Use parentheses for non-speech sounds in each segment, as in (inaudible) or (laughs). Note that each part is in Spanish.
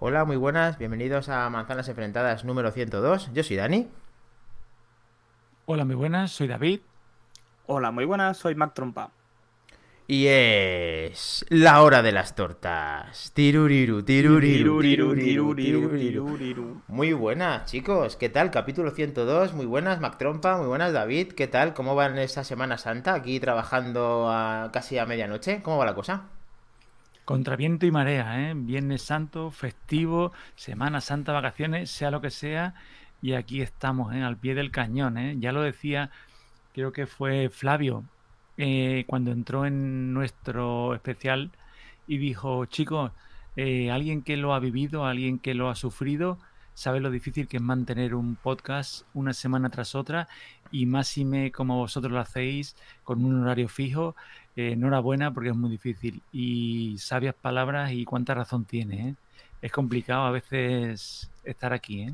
Hola, muy buenas, bienvenidos a Manzanas Enfrentadas número 102. Yo soy Dani. Hola, muy buenas, soy David. Hola, muy buenas, soy Mac Trompa. Y es la hora de las tortas. Tiruriru, tiruriru, tiruriru, tiruriru. Muy buenas, chicos. ¿Qué tal? Capítulo 102. Muy buenas, Mac Trompa. Muy buenas, David. ¿Qué tal? ¿Cómo va en esta Semana Santa? Aquí trabajando a casi a medianoche. ¿Cómo va la cosa? Contra viento y marea, ¿eh? Viernes Santo, festivo, Semana Santa, vacaciones, sea lo que sea. Y aquí estamos, ¿eh? Al pie del cañón, ¿eh? Ya lo decía, creo que fue Flavio eh, cuando entró en nuestro especial y dijo, chicos, eh, alguien que lo ha vivido, alguien que lo ha sufrido, sabe lo difícil que es mantener un podcast una semana tras otra y más si me como vosotros lo hacéis con un horario fijo. Eh, enhorabuena porque es muy difícil y sabias palabras y cuánta razón tiene. Es complicado a veces estar aquí. ¿eh?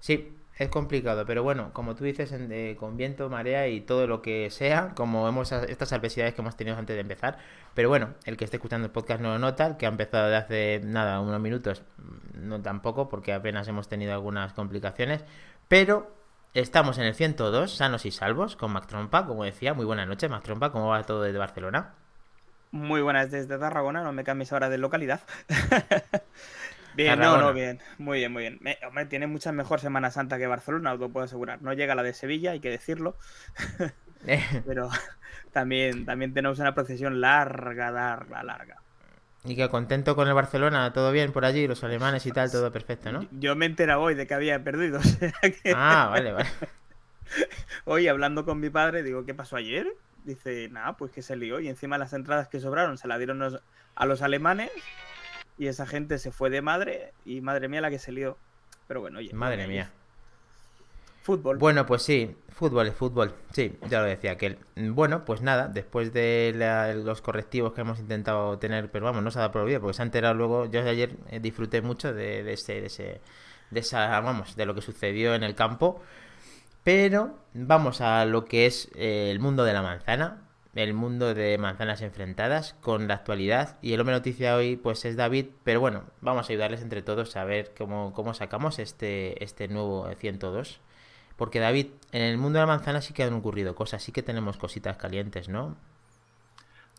Sí, es complicado, pero bueno, como tú dices, con viento, marea y todo lo que sea, como vemos estas adversidades que hemos tenido antes de empezar. Pero bueno, el que esté escuchando el podcast no lo nota, el que ha empezado de hace nada, unos minutos, mm, no tampoco, porque apenas hemos tenido algunas complicaciones. Pero estamos en el 102, sanos y salvos, con Mac Trompa, como decía. Muy buenas noches, Mac Trompa, ¿cómo va todo desde Barcelona? Muy buenas desde Tarragona, no me cambies ahora de localidad. (laughs) Bien, no, no, bien. Muy bien, muy bien. hombre, tiene mucha mejor Semana Santa que Barcelona, os lo puedo asegurar. No llega la de Sevilla, hay que decirlo. (laughs) (laughs) Pero también, también tenemos una procesión larga, larga, larga. Y que contento con el Barcelona, todo bien por allí, los alemanes y tal, todo perfecto, ¿no? Yo me entera hoy de que había perdido. (laughs) Ah, vale, vale. (laughs) Hoy hablando con mi padre, digo, ¿qué pasó ayer? Dice, nada, pues que se lió. Y encima las entradas que sobraron se las dieron a los alemanes y esa gente se fue de madre y madre mía la que se lió. Pero bueno, oye. Madre mía. Fútbol. Bueno, pues sí, fútbol es fútbol. Sí, ya lo decía aquel. Bueno, pues nada, después de los correctivos que hemos intentado tener, pero vamos, no se ha dado por olvido, porque se ha enterado luego. Yo ayer eh, disfruté mucho de, de, ese, de, ese, de esa, vamos, de lo que sucedió en el campo. Pero vamos a lo que es eh, el mundo de la manzana el mundo de manzanas enfrentadas con la actualidad. Y el hombre noticia hoy pues es David, pero bueno, vamos a ayudarles entre todos a ver cómo, cómo sacamos este, este nuevo 102. Porque David, en el mundo de la manzana sí que han ocurrido cosas, sí que tenemos cositas calientes, ¿no?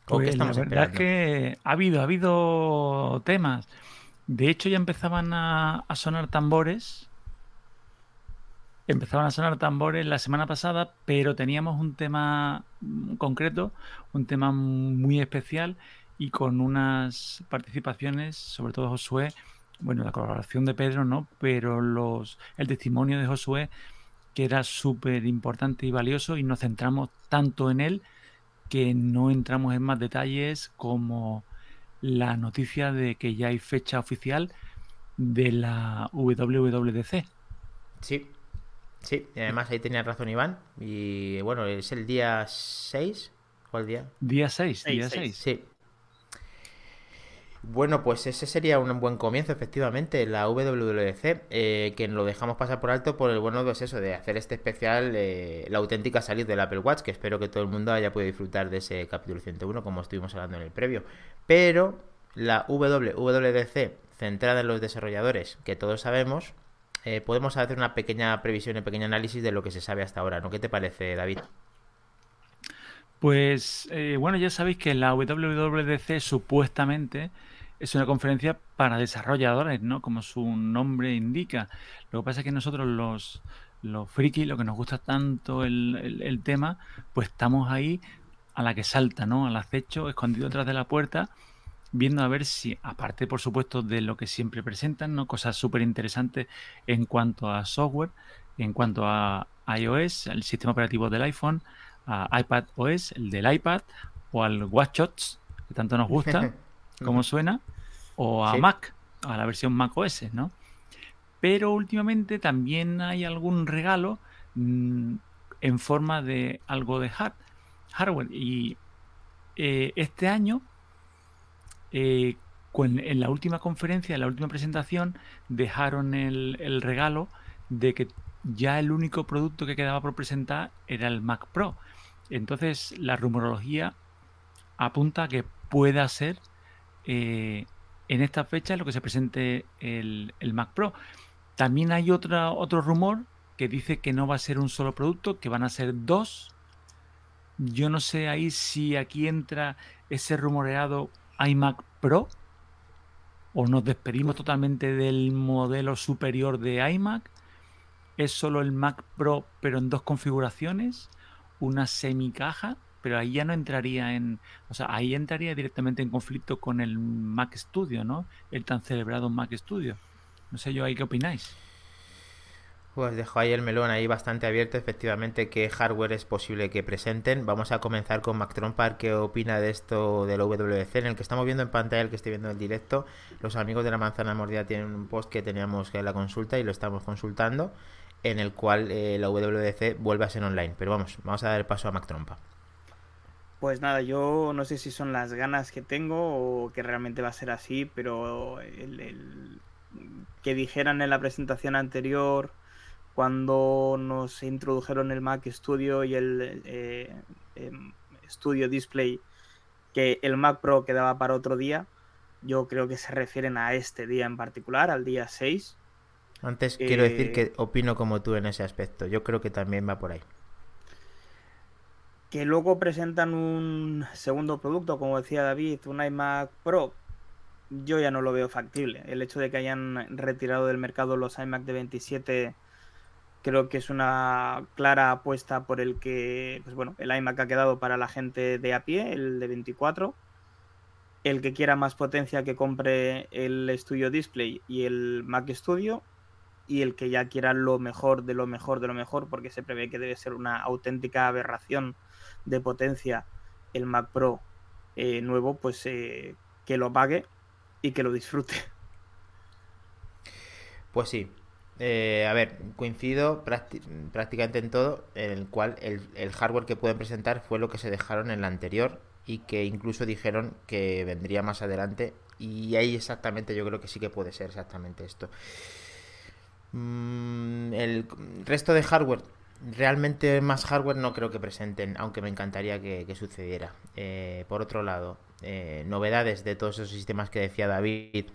¿O pues estamos la verdad es que ha habido, ha habido temas. De hecho, ya empezaban a, a sonar tambores empezaban a sonar tambores la semana pasada, pero teníamos un tema concreto, un tema muy especial y con unas participaciones, sobre todo Josué, bueno, la colaboración de Pedro, ¿no? Pero los, el testimonio de Josué, que era súper importante y valioso, y nos centramos tanto en él que no entramos en más detalles como la noticia de que ya hay fecha oficial de la WWDC. Sí, Sí, y además ahí tenía razón Iván. Y bueno, es el día 6 o el día. Día 6, día 6. Sí. Bueno, pues ese sería un buen comienzo, efectivamente, la WWDC, eh, que lo dejamos pasar por alto por el bueno pues eso, de hacer este especial, eh, la auténtica salida del Apple Watch, que espero que todo el mundo haya podido disfrutar de ese capítulo 101, como estuvimos hablando en el previo. Pero la WWDC, centrada en los desarrolladores, que todos sabemos, eh, podemos hacer una pequeña previsión, un pequeño análisis de lo que se sabe hasta ahora, ¿no? ¿Qué te parece, David? Pues bueno, ya sabéis que la WWDC supuestamente es una conferencia para desarrolladores, ¿no? Como su nombre indica. Lo que pasa es que nosotros los, los frikis, lo que nos gusta tanto el, el tema, pues estamos ahí a la que salta, ¿no? Al acecho, escondido detrás de la puerta viendo a ver si, aparte por supuesto de lo que siempre presentan, ¿no? cosas súper interesantes en cuanto a software, en cuanto a iOS, el sistema operativo del iPhone, a iPad OS, el del iPad, o al WatchOS, que tanto nos gusta, (laughs) como suena, o a Mac, a la versión Mac OS, ¿no? Pero últimamente también hay algún regalo mm, en forma de algo de hardware. Y eh, este año eh, en la última conferencia, en la última presentación, dejaron el, regalo de que ya el único producto que quedaba por presentar era el Mac Pro. Entonces la rumorología apunta a que pueda ser eh, en esta fecha lo que se presente el, el Mac Pro. También hay otro rumor que dice que no va a ser un solo producto, que van a ser dos. Yo no sé ahí si aquí entra ese rumoreado iMac Pro o nos despedimos totalmente del modelo superior de iMac. Es solo el Mac Pro pero en dos configuraciones, una semicaja, pero ahí ya no entraría en, o sea, ahí entraría directamente en conflicto con el Mac Studio, ¿no? El tan celebrado Mac Studio. No sé yo ahí qué opináis. Pues dejo ahí el melón ahí bastante abierto, efectivamente, qué hardware es posible que presenten. Vamos a comenzar con Mac Trompar, qué opina de esto del WC, en el que estamos viendo en pantalla, el que estoy viendo en directo. Los amigos de la manzana mordida tienen un post que teníamos que la consulta y lo estamos consultando, en el cual eh, la WC vuelve a ser online. Pero vamos, vamos a dar el paso a Mac Trompa. Pues nada, yo no sé si son las ganas que tengo o que realmente va a ser así, pero el que dijeran en la presentación anterior cuando nos introdujeron el Mac Studio y el eh, em, Studio Display, que el Mac Pro quedaba para otro día. Yo creo que se refieren a este día en particular, al día 6. Antes quiero decir que eh, opino como tú en ese aspecto. Yo creo que también va por ahí. Que luego presentan un segundo producto, como decía David, un iMac Pro. Yo ya no lo veo factible. El hecho de que hayan retirado del mercado los iMac de 27 Creo que es una clara apuesta por el que, pues bueno, el iMac ha quedado para la gente de a pie, el de 24. El que quiera más potencia que compre el Studio Display y el Mac Studio. Y el que ya quiera lo mejor de lo mejor de lo mejor, porque se prevé que debe ser una auténtica aberración de potencia el Mac Pro eh, nuevo, pues eh, que lo pague y que lo disfrute. (laughs) Pues sí, eh, a ver, coincido prácticamente en todo, en el cual el, hardware que pueden presentar fue lo que se dejaron en la anterior y que incluso dijeron que vendría más adelante y ahí exactamente yo creo que sí que puede ser exactamente esto. Mm, el resto de hardware, realmente más hardware no creo que presenten, aunque me encantaría que, sucediera. Eh, por otro lado, eh, novedades de todos esos sistemas que decía David,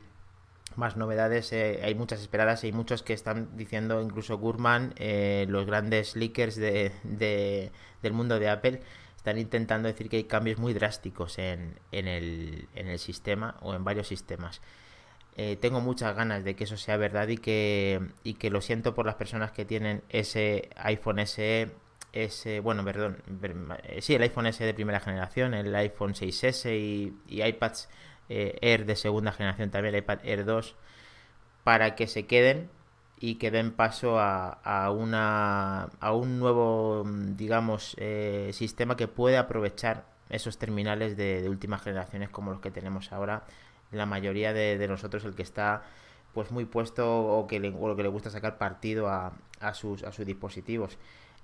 más novedades, eh, hay muchas esperadas hay muchos que están diciendo, incluso Gurman, eh, los grandes leakers de, del mundo de Apple, están intentando decir que hay cambios muy drásticos en, en, el, en el sistema o en varios sistemas. Eh, tengo muchas ganas de que eso sea verdad y que, y que lo siento por las personas que tienen ese iPhone SE, ese, bueno, perdón, sí, el iPhone SE de primera generación, el iPhone 6S y, y iPads eh, Air de segunda generación también, el iPad Air 2, para que se queden y que den paso a, a, una, a un nuevo, digamos, eh, sistema que puede aprovechar esos terminales de, últimas generaciones como los que tenemos ahora. La mayoría de, nosotros, el que está pues muy puesto o que le, que le gusta sacar partido a, a, sus, a sus dispositivos.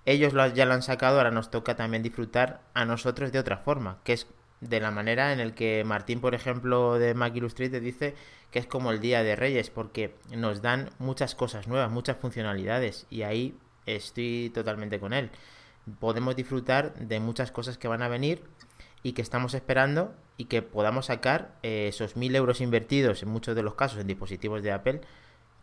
Ellos lo, ya lo han sacado, ahora nos toca también disfrutar a nosotros de otra forma, que es de la manera en el que Martín, por ejemplo, de Mac Illustrated dice que es como el Día de Reyes, porque nos dan muchas cosas nuevas, muchas funcionalidades, y ahí estoy totalmente con él. Podemos disfrutar de muchas cosas que van a venir y que estamos esperando y que podamos sacar eh, esos mil euros invertidos en muchos de los casos en dispositivos de Apple,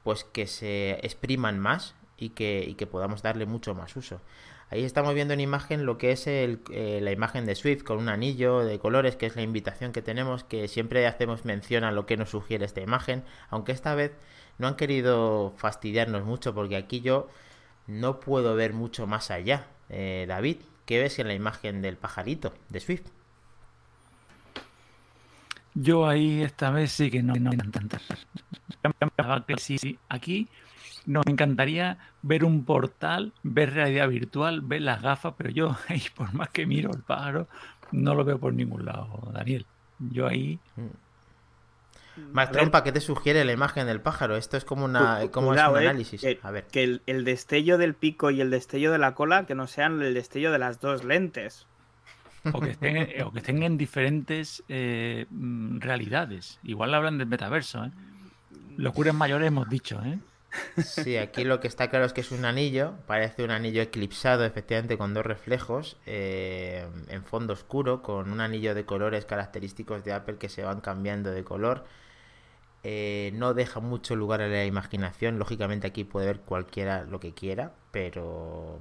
pues que se expriman más y que, y que podamos darle mucho más uso. Ahí estamos viendo en imagen lo que es el, eh, la imagen de Swift con un anillo de colores, que es la invitación que tenemos, que siempre hacemos mención a lo que nos sugiere esta imagen, aunque esta vez no han querido fastidiarnos mucho porque aquí yo no puedo ver mucho más allá. Eh, David, ¿qué ves en la imagen del pajarito de Swift? Yo ahí esta vez sí que no, no, sí, sí. Aquí nos encantaría ver un portal, ver realidad virtual, ver las gafas, pero yo (laughs) ahí, por más que miro el pájaro, no lo veo por ningún lado, Daniel. Yo ahí. Mm. Más trompa, ¿qué te sugiere la imagen del pájaro? Esto es como una como un eh, análisis. Que, A ver. que el, destello del pico y el destello de la cola que no sean el destello de las dos lentes. O que estén, o que estén en diferentes eh, mm, realidades. Igual hablan del metaverso, ¿eh? Locuras mayores hemos dicho, ¿eh? Sí, aquí lo que está claro es que es un anillo, parece un anillo eclipsado, efectivamente, con dos reflejos, eh, en fondo oscuro, con un anillo de colores característicos de Apple que se van cambiando de color. no deja mucho lugar a la imaginación. Lógicamente aquí puede ver cualquiera lo que quiera, pero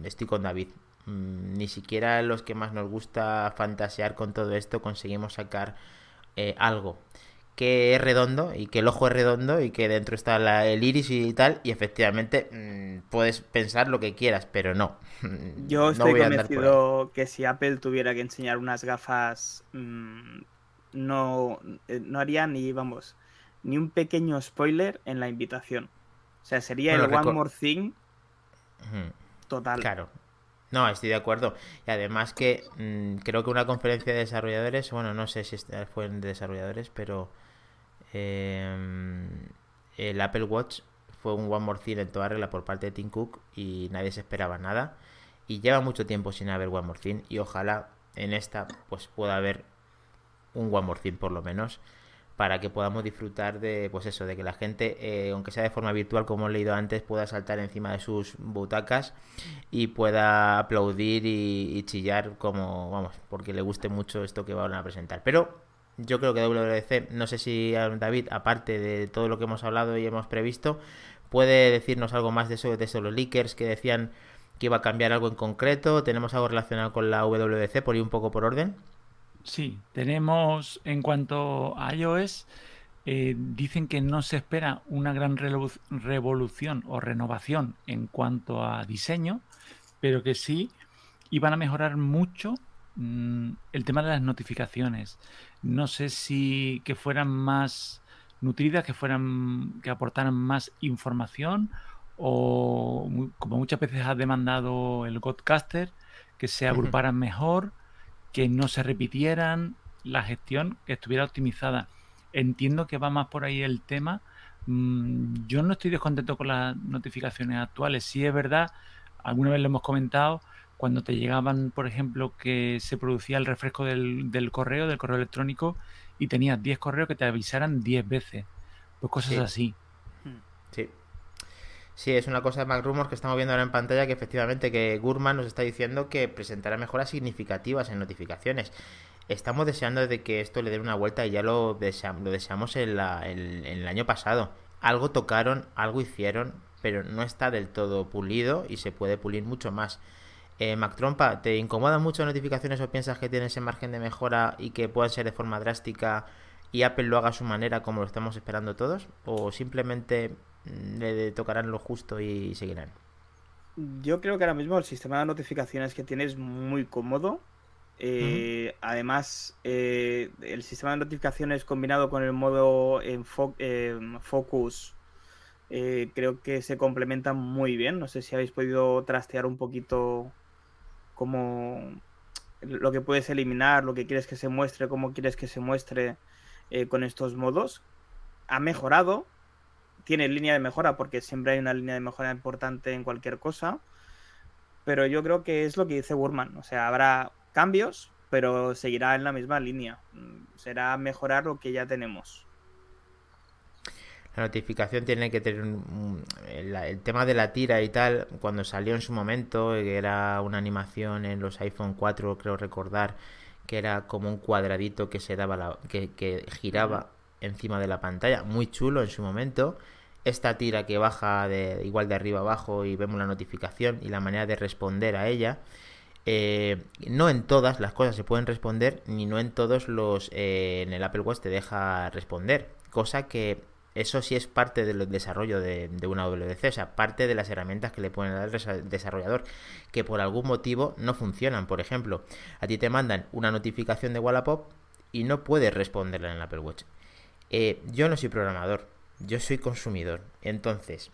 mm, estoy con David. Mm, ni siquiera los que más nos gusta fantasear con todo esto conseguimos sacar eh, algo que es redondo y que el ojo es redondo y que dentro está el iris y tal y efectivamente mm, puedes pensar lo que quieras pero no. (laughs) Yo estoy convencido que si Apple tuviera que enseñar unas gafas no, eh, no haría ni vamos ni un pequeño spoiler en la invitación. O sea sería el One More Thing total. Claro no, estoy de acuerdo. Y además que mm, creo que una conferencia de desarrolladores, bueno, no sé si fue de desarrolladores, pero em, el Apple Watch fue un One More en toda regla por parte de Tim Cook y nadie se esperaba nada. Y lleva mucho tiempo sin haber One More y ojalá en esta pues pueda haber un One More por lo menos para que podamos disfrutar de, pues eso, de que la gente, eh, aunque sea de forma virtual, como he leído antes, pueda saltar encima de sus butacas y pueda aplaudir y, chillar como, vamos, porque le guste mucho esto que van a presentar. Pero yo creo que WWDC, no sé si David, aparte de todo lo que hemos hablado y hemos previsto, puede decirnos algo más de eso, de los leakers que decían que iba a cambiar algo en concreto. Tenemos algo relacionado con la WWDC, por ir un poco por orden. Sí, tenemos en cuanto a iOS, eh, dicen que no se espera una gran revolución o renovación en cuanto a diseño, pero que sí iban a mejorar mucho mm, el tema de las notificaciones. No sé si que fueran más nutridas, que fueran, que aportaran más información o como muchas veces ha demandado el Godcaster, que se agruparan mejor que no se repitieran, la gestión que estuviera optimizada. Entiendo que va más por ahí el tema. Mm, yo no estoy descontento con las notificaciones actuales. Sí es verdad, alguna vez lo hemos comentado, cuando te llegaban, por ejemplo, que se producía el refresco del, correo, del correo electrónico, y tenías 10 correos que te avisaran 10 veces. Pues cosas así. Sí. Sí, es una cosa de MacRumors que estamos viendo ahora en pantalla que efectivamente que Gurman nos está diciendo que presentará mejoras significativas en notificaciones. Estamos deseando de que esto le dé una vuelta y ya lo, lo deseamos en, el año pasado. Algo tocaron, algo hicieron, pero no está del todo pulido y se puede pulir mucho más. Eh, Mac ¿te incomodan mucho notificaciones o piensas que tienes ese margen de mejora y que puedan ser de forma drástica y Apple lo haga a su manera como lo estamos esperando todos? ¿O simplemente le tocarán lo justo y seguirán. Yo creo que ahora mismo el sistema de notificaciones que tiene es muy cómodo. Eh, además, eh, el sistema de notificaciones combinado con el modo en focus eh, creo que se complementan muy bien. No sé si habéis podido trastear un poquito como lo que puedes eliminar, lo que quieres que se muestre, cómo quieres que se muestre con estos modos. Ha mejorado, tiene línea de mejora porque siempre hay una línea de mejora importante en cualquier cosa. Pero yo creo que es lo que dice Burman. O sea, habrá cambios, pero seguirá en la misma línea. Mm, será mejorar lo que ya tenemos. La notificación tiene que tener el, tema de la tira y tal, cuando salió en su momento, que era una animación en los iPhone 4, creo recordar, que era como un cuadradito que se daba la, que, que giraba encima de la pantalla, muy chulo en su momento esta tira que baja de igual de arriba abajo y vemos la notificación y la manera de responder a ella. Eh, no en todas las cosas se pueden responder, ni no en todos los eh, en el Apple Watch te deja responder. Cosa que eso sí es parte del desarrollo de, una WC, o sea, parte de las herramientas que le pueden dar el desarrollador, que por algún motivo no funcionan. Por ejemplo, a ti te mandan una notificación de Wallapop y no puedes responderla en el Apple Watch. Eh, yo no soy programador, yo soy consumidor. Entonces,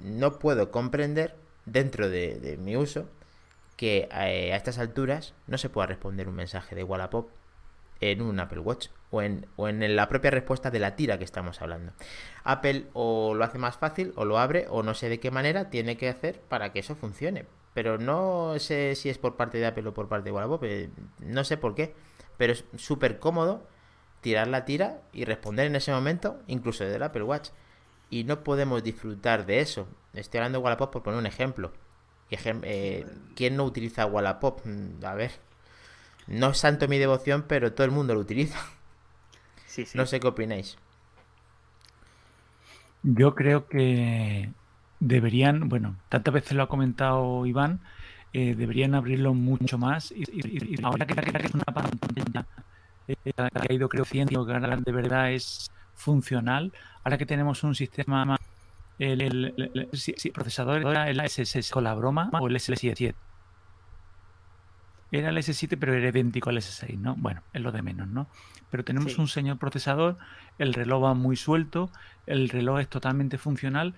no puedo comprender dentro de, mi uso que eh, a, estas alturas no se pueda responder un mensaje de Wallapop en un Apple Watch o en, o en la propia respuesta de la tira que estamos hablando. Apple o lo hace más fácil o lo abre o no sé de qué manera tiene que hacer para que eso funcione. Pero no sé si es por parte de Apple o por parte de Wallapop, eh, no sé por qué, pero es súper cómodo tirar la tira y responder en ese momento, incluso desde el Apple Watch. Y no podemos disfrutar de eso. Estoy hablando de Wallapop por poner un ejemplo. Eh, ¿Quién no utiliza Wallapop? Mm, a ver. No es santo mi devoción, pero todo el mundo lo utiliza. (laughs) No sé qué opináis. Yo creo que deberían, bueno, tantas veces lo ha comentado Iván, eh, deberían abrirlo mucho más y, ahora que, es una pantalla que ha ido creciendo, que ahora de verdad es funcional, ahora que tenemos un sistema, el, el, procesador era el S6 con la broma o el S7. Era el S7 pero era idéntico al S6, ¿no? Bueno, es lo de menos, ¿no? Pero tenemos un señor procesador, el reloj va muy suelto, el reloj es totalmente funcional.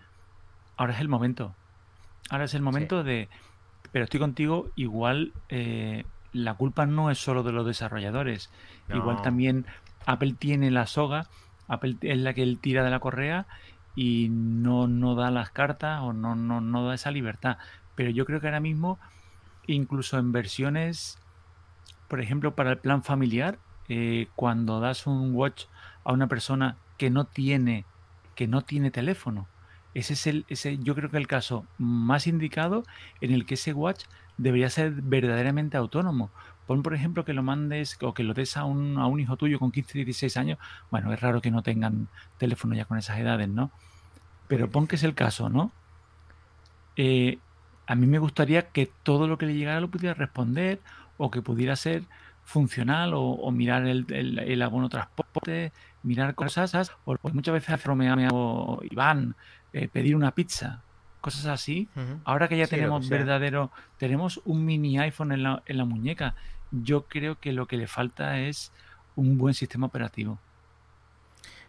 Ahora es el momento. Ahora es el momento de... Pero estoy contigo, igual eh, la culpa no es solo de los desarrolladores. Igual también Apple tiene la soga, Apple es la que él tira de la correa y no, no da las cartas o no, no, no da esa libertad. Pero yo creo que ahora mismo, incluso en versiones, por ejemplo, para el plan familiar, eh, cuando das un watch a una persona que no tiene, que no tiene teléfono. Ese es el, ese, yo creo que el caso más indicado en el que ese watch debería ser verdaderamente autónomo. Pon, por ejemplo, que lo mandes o que lo des a un, a un hijo tuyo con 15, 16 años. Bueno, es raro que no tengan teléfono ya con esas edades, ¿no? Pero pon que es el caso, ¿no? Eh, a mí me gustaría que todo lo que le llegara lo pudiera responder o que pudiera ser funcional o, mirar el, el, abono transporte, mirar cosas, o muchas veces hace o Iván, eh, pedir una pizza, cosas así. Ahora que ya tenemos verdadero, tenemos un mini iPhone en la, en la muñeca, yo creo que lo que le falta es un buen sistema operativo.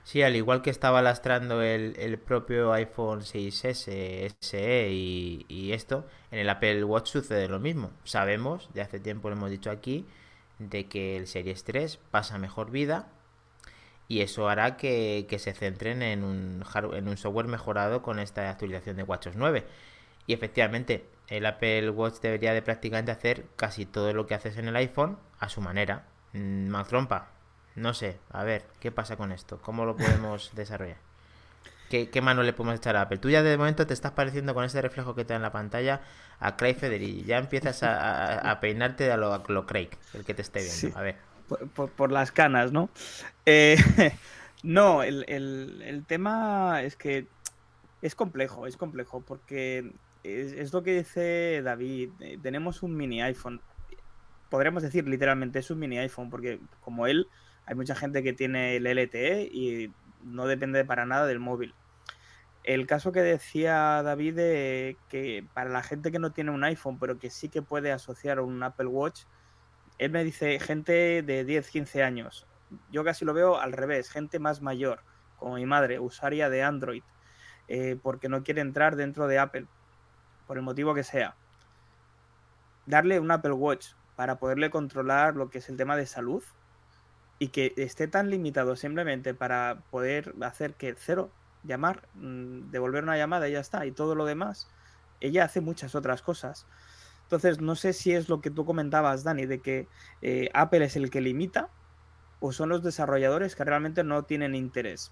Sí, al igual que estaba lastrando el, el propio iPhone 6S, SE y, y, esto, en el Apple Watch sucede lo mismo. Sabemos, de hace tiempo lo hemos dicho aquí, de que el Series 3 pasa mejor vida y eso hará que, se centren en un, en un software mejorado con esta actualización de WatchOS 9. Y efectivamente, el Apple Watch debería de prácticamente hacer casi todo lo que haces en el iPhone a su manera. Mm, Mac no sé, a ver, ¿qué pasa con esto? ¿Cómo lo podemos (laughs) desarrollar? ¿Qué, mano le podemos echar a Apple? Tú ya de momento te estás pareciendo con ese reflejo que te da en la pantalla a Craig Federighi. Ya empiezas a, peinarte a lo, a lo, Craig, el que te esté viendo. A ver. Por, las canas, ¿no? Eh, (laughs) no, el, tema es que es complejo, es complejo, porque es, lo que dice David. Eh, tenemos un mini iPhone. Podríamos decir literalmente es un mini iPhone, porque como él, hay mucha gente que tiene el LTE y no depende para nada del móvil. El caso que decía David de que para la gente que no tiene un iPhone, pero que sí que puede asociar un Apple Watch, él me dice gente de 10, 15 años. Yo casi lo veo al revés, gente más mayor, como mi madre, usuaria de Android, eh, porque no quiere entrar dentro de Apple, por el motivo que sea. Darle un Apple Watch para poderle controlar lo que es el tema de salud, y que esté tan limitado simplemente para poder hacer que cero, llamar, mm, devolver una llamada y ya está, y todo lo demás, ella hace muchas otras cosas. Entonces, no sé si es lo que tú comentabas, Dani, de que eh, Apple es el que limita o son los desarrolladores que realmente no tienen interés.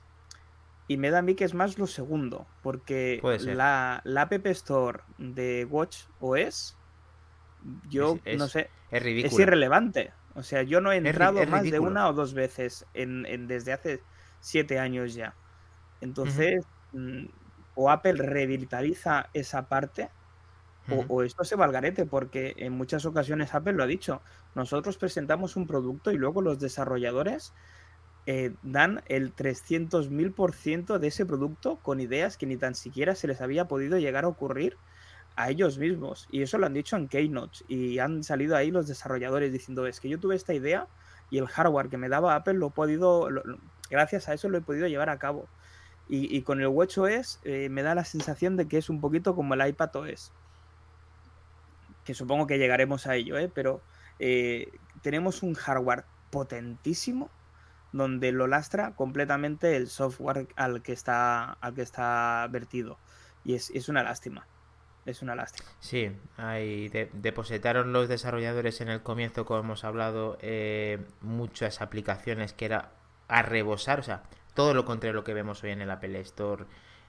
Y me da a mí que es más lo segundo, porque la, la App Store de Watch OS, yo no sé, es, es irrelevante. O sea, yo no he entrado más de una o dos veces en, desde hace siete años ya. Entonces, mm, o Apple revitaliza esa parte, o, esto se va al garete, porque en muchas ocasiones Apple lo ha dicho. Nosotros presentamos un producto y luego los desarrolladores eh, dan el 300.000% de ese producto con ideas que ni tan siquiera se les había podido llegar a ocurrir a ellos mismos. Y eso lo han dicho en Keynote. Y han salido ahí los desarrolladores diciendo, es que yo tuve esta idea y el hardware que me daba Apple lo he podido, gracias a eso lo he podido llevar a cabo. Y, con el WatchOS eh, me da la sensación de que es un poquito como el iPad OS. Que supongo que llegaremos a ello, ¿eh? pero eh, tenemos un hardware potentísimo donde lo lastra completamente el software al que está, al que está vertido. Y es, es una lástima es una lástima. Sí, depositaron los desarrolladores en el comienzo, como hemos hablado, eh, muchas aplicaciones que era a rebosar, o sea, todo lo contrario a lo que vemos hoy en el Apple Store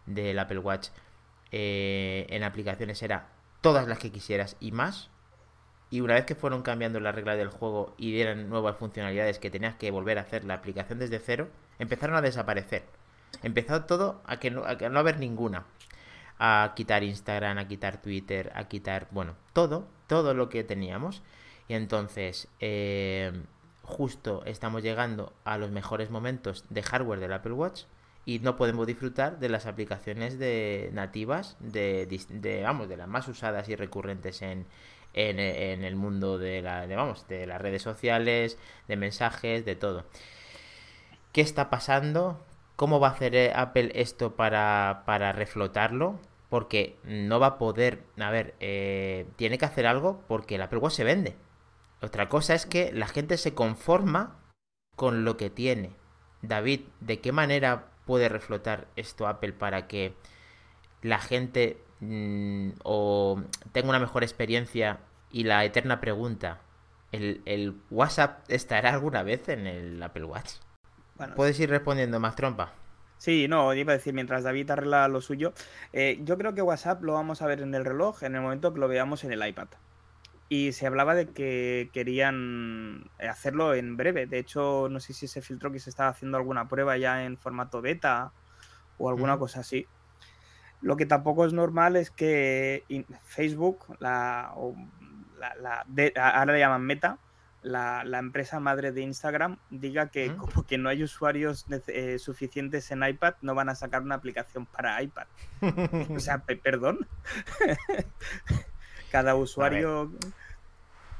del Apple Watch. Eh, en aplicaciones era todas las que quisieras y más. Y una vez que fueron cambiando las reglas del juego y dieron nuevas funcionalidades que tenías que volver a hacer la aplicación desde cero, empezaron a desaparecer. Empezó todo a que no, a que no haber ninguna. A quitar Instagram, a quitar Twitter, a quitar, bueno, todo, todo lo que teníamos. Y entonces, eh, justo estamos llegando a los mejores momentos de hardware del Apple Watch y no podemos disfrutar de las aplicaciones de nativas de, vamos de las más usadas y recurrentes en, en, el mundo de, la, vamos, de las redes sociales, de mensajes, de todo. ¿Qué está pasando? ¿Cómo va a hacer Apple esto para, para reflotarlo? Porque no va a poder, a ver, eh, tiene que hacer algo porque el Apple Watch se vende. Otra cosa es que la gente se conforma con lo que tiene. David, ¿de qué manera puede reflotar esto Apple para que la gente mmm, o tenga una mejor experiencia y la eterna pregunta, ¿el, ¿el, WhatsApp estará alguna vez en el Apple Watch? Bueno, Puedes ir respondiendo más trompa. Sí, no, iba a decir, mientras David arregla lo suyo, eh, yo creo que WhatsApp lo vamos a ver en el reloj en el momento que lo veamos en el iPad. Y se hablaba de que querían hacerlo en breve. De hecho, no sé si se filtró que se estaba haciendo alguna prueba ya en formato beta o alguna mm. cosa así. Lo que tampoco es normal es que Facebook, la, la, la de, ahora le llaman Meta, la, la, empresa madre de Instagram, diga que mm. como que no hay usuarios eh, suficientes en iPad, no van a sacar una aplicación para iPad. (laughs) o sea, perdón. (laughs) Cada usuario...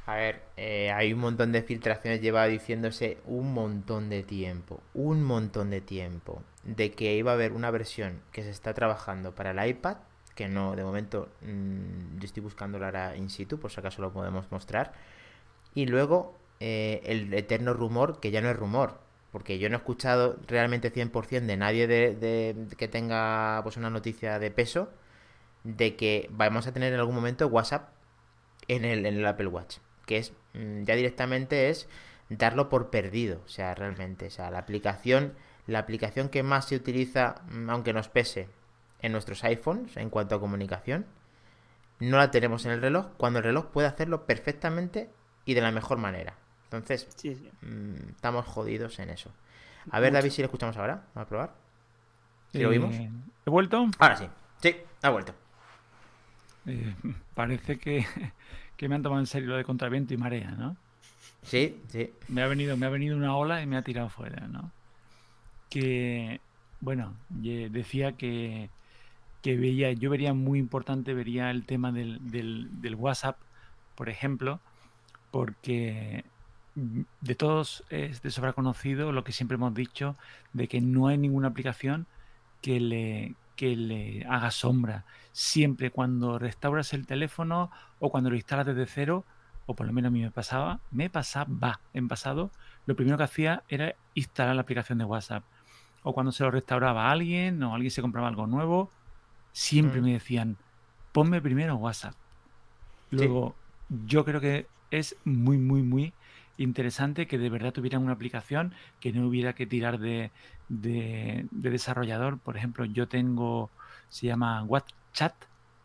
A ver, eh, hay un montón de filtraciones llevado diciéndose un montón de tiempo, un montón de tiempo, de que iba a haber una versión que se está trabajando para el iPad, que no, de momento, mmm, yo estoy buscándola ahora in situ, por si acaso lo podemos mostrar, y luego eh, el eterno rumor, que ya no es rumor, porque yo no he escuchado realmente 100% de nadie de, de, que tenga pues una noticia de peso, de que vamos a tener en algún momento WhatsApp en el, en el Apple Watch. Que es mm, ya directamente es darlo por perdido. O sea, realmente. O sea, la aplicación, la aplicación que más se utiliza, mm, aunque nos pese, en nuestros iPhones en cuanto a comunicación, no la tenemos en el reloj, cuando el reloj puede hacerlo perfectamente y de la mejor manera. Entonces, sí, sí. Mmm, estamos jodidos en eso. A ver, Mucho. David, si lo escuchamos ahora. Vamos a probar. ¿Si eh, lo vimos? ¿He vuelto? Ahora sí. Sí, ha vuelto. Eh, (laughs) parece que, (laughs) que, me han tomado en serio lo de contraviento y marea, ¿no? Sí, sí. Me ha venido, me ha venido una ola y me ha tirado fuera, ¿no? Que, bueno, decía que, que veía, yo vería muy importante, vería el tema del, del, del WhatsApp, por ejemplo, porque de todos es de sobra conocido lo que siempre hemos dicho de que no hay ninguna aplicación que le, que le haga sombra. Siempre cuando restauras el teléfono o cuando lo instalas desde cero, o por lo menos a mí me pasaba, me pasaba en pasado, lo primero que hacía era instalar la aplicación de WhatsApp. O cuando se lo restauraba a alguien o alguien se compraba algo nuevo, siempre mm. me decían, ponme primero WhatsApp. Luego, sí. yo creo que es muy, muy, muy interesante que de verdad tuvieran una aplicación que no hubiera que tirar de, de, de desarrollador. Por ejemplo, yo tengo, se llama WhatsApp,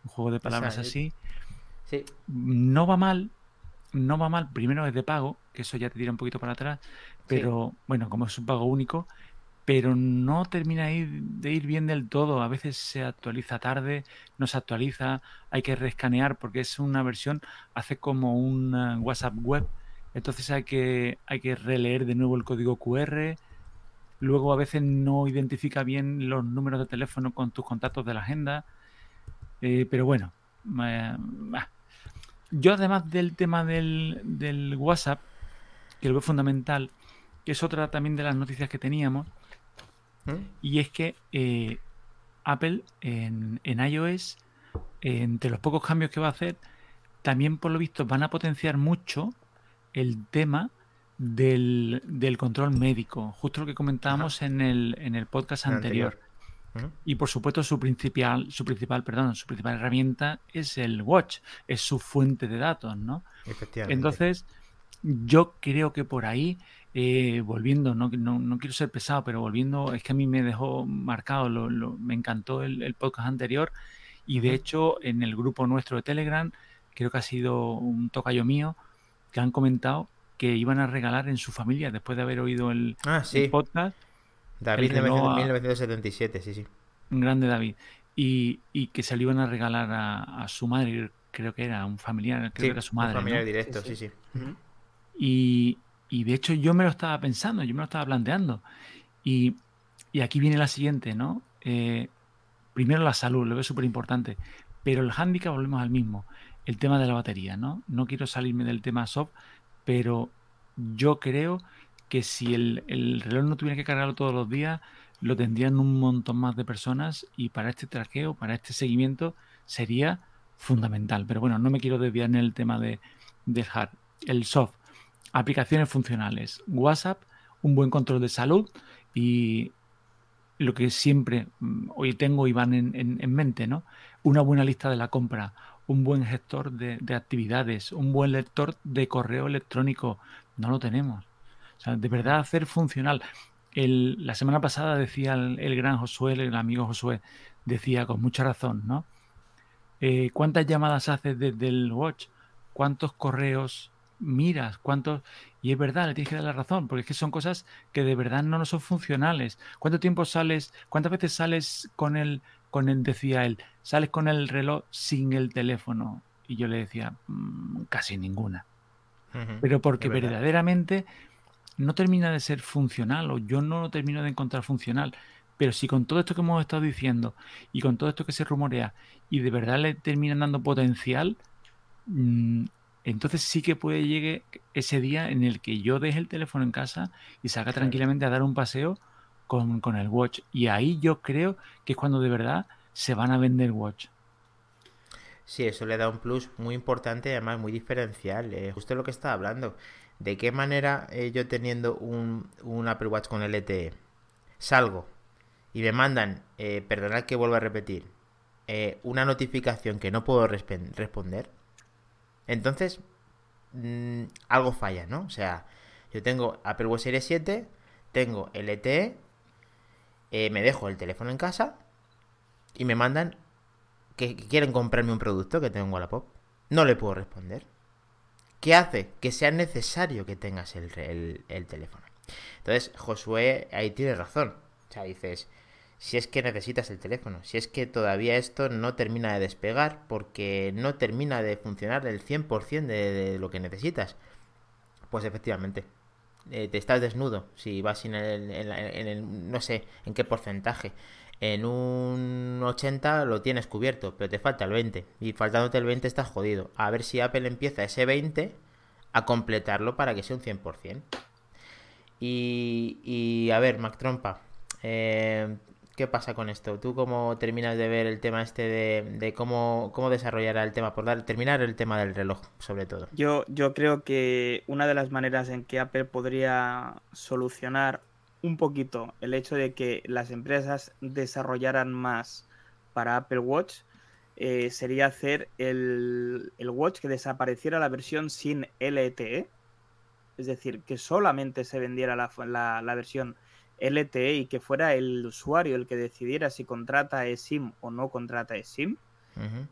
un juego de palabras así. Sí. No va mal, no va mal. Primero es de pago, que eso ya te tira un poquito para atrás, pero sí. bueno, como es un pago único, pero no termina de ir bien del todo. A veces se actualiza tarde, no se actualiza, hay que rescanear porque es una versión, hace como un WhatsApp web entonces hay que, hay que releer de nuevo el código QR. Luego a veces no identifica bien los números de teléfono con tus contactos de la agenda. Eh, pero bueno, eh, yo además del tema del, del, WhatsApp, que lo veo fundamental, que es otra también de las noticias que teníamos, ¿Mm? y es que eh, Apple en, en iOS, entre los pocos cambios que va a hacer, también por lo visto van a potenciar mucho el tema del, del, control médico, justo lo que comentábamos en el, en el podcast anterior. anterior. Y por supuesto su principal, su principal, perdón, su principal herramienta es el watch, es su fuente de datos, ¿no? Entonces, yo creo que por ahí, eh, volviendo, no, no, no, quiero ser pesado, pero volviendo, es que a mí me dejó marcado, lo, lo, me encantó el, el, podcast anterior y de hecho en el grupo nuestro de Telegram, creo que ha sido un tocayo mío, que han comentado que iban a regalar en su familia después de haber oído el, ah, sí. el podcast. David de 1977, sí, sí. Un grande David. Y, que se le iban a regalar a, su madre, creo que era un familiar, creo que era su madre. Un familiar directo, sí, sí. Y, y, de hecho yo me lo estaba pensando, yo me lo estaba planteando. Y, y aquí viene la siguiente, ¿no? Eh, primero la salud, lo veo súper importante. Pero el handicap volvemos al mismo. El tema de la batería, ¿no? No quiero salirme del tema soft, pero yo creo que si el, el reloj no tuviera que cargarlo todos los días, lo tendrían un montón más de personas y para este traqueo, para este seguimiento, sería fundamental. Pero bueno, no me quiero desviar en el tema de, del. El soft, aplicaciones funcionales, WhatsApp, un buen control de salud y lo que siempre mm, hoy tengo y van en, mente, ¿no? Una buena lista de la compra, un buen gestor de, actividades, un buen lector de correo electrónico. No lo tenemos. O sea, de verdad hacer funcional. la semana pasada decía el, gran Josué, el amigo Josué, decía con mucha razón, ¿no? Eh, ¿Cuántas llamadas haces desde el Watch? ¿Cuántos correos miras? ¿Cuántos? Y es verdad, le tienes que dar la razón, porque es que son cosas que de verdad no, son funcionales. ¿Cuánto tiempo sales? ¿Cuántas veces sales con el, con el, decía él, sales con el reloj sin el teléfono? Y yo le decía, mm, casi ninguna. Pero porque verdaderamente no termina de ser funcional o yo no lo termino de encontrar funcional. Pero si con todo esto que hemos estado diciendo y con todo esto que se rumorea y de verdad le terminan dando potencial, mm, entonces sí que puede llegar ese día en el que yo deje el teléfono en casa y salga tranquilamente a dar un paseo con, el watch. Y ahí yo creo que es cuando de verdad se van a vender watch. Sí, eso le da un plus muy importante y además muy diferencial. Eh, justo lo que estaba hablando. ¿De qué manera eh, yo teniendo un, Apple Watch con LTE salgo y me mandan, eh, perdonad que vuelva a repetir, eh, una notificación que no puedo responder? Entonces, mm, algo falla, ¿no? O sea, yo tengo Apple Watch Series 7, tengo LTE, eh, me dejo el teléfono en casa y me mandan que, quieren comprarme un producto que tengo en Wallapop. No le puedo responder. ¿Qué hace? Que sea necesario que tengas el, el teléfono. Entonces, Josué ahí tiene razón. O sea, dices, si es que necesitas el teléfono, si es que todavía esto no termina de despegar porque no termina de funcionar el 100% de, lo que necesitas, pues efectivamente, eh, te estás desnudo si vas en el, en, el, no sé en qué porcentaje. En un 80 lo tienes cubierto, pero te falta el 20. Y faltándote el 20 estás jodido. A ver si Apple empieza ese 20 a completarlo para que sea un 100%. Y, y a ver, Mac Trompa, eh, ¿Qué pasa con esto? ¿Tú cómo terminas de ver el tema este de, cómo, cómo desarrollará el tema? Por dar, terminar el tema del reloj, sobre todo. Yo, yo creo que una de las maneras en que Apple podría solucionar un poquito el hecho de que las empresas desarrollaran más para Apple Watch eh, sería hacer el, Watch que desapareciera la versión sin LTE. Es decir, que solamente se vendiera la, la, la versión LTE y que fuera el usuario el que decidiera si contrata eSIM o no contrata eSIM.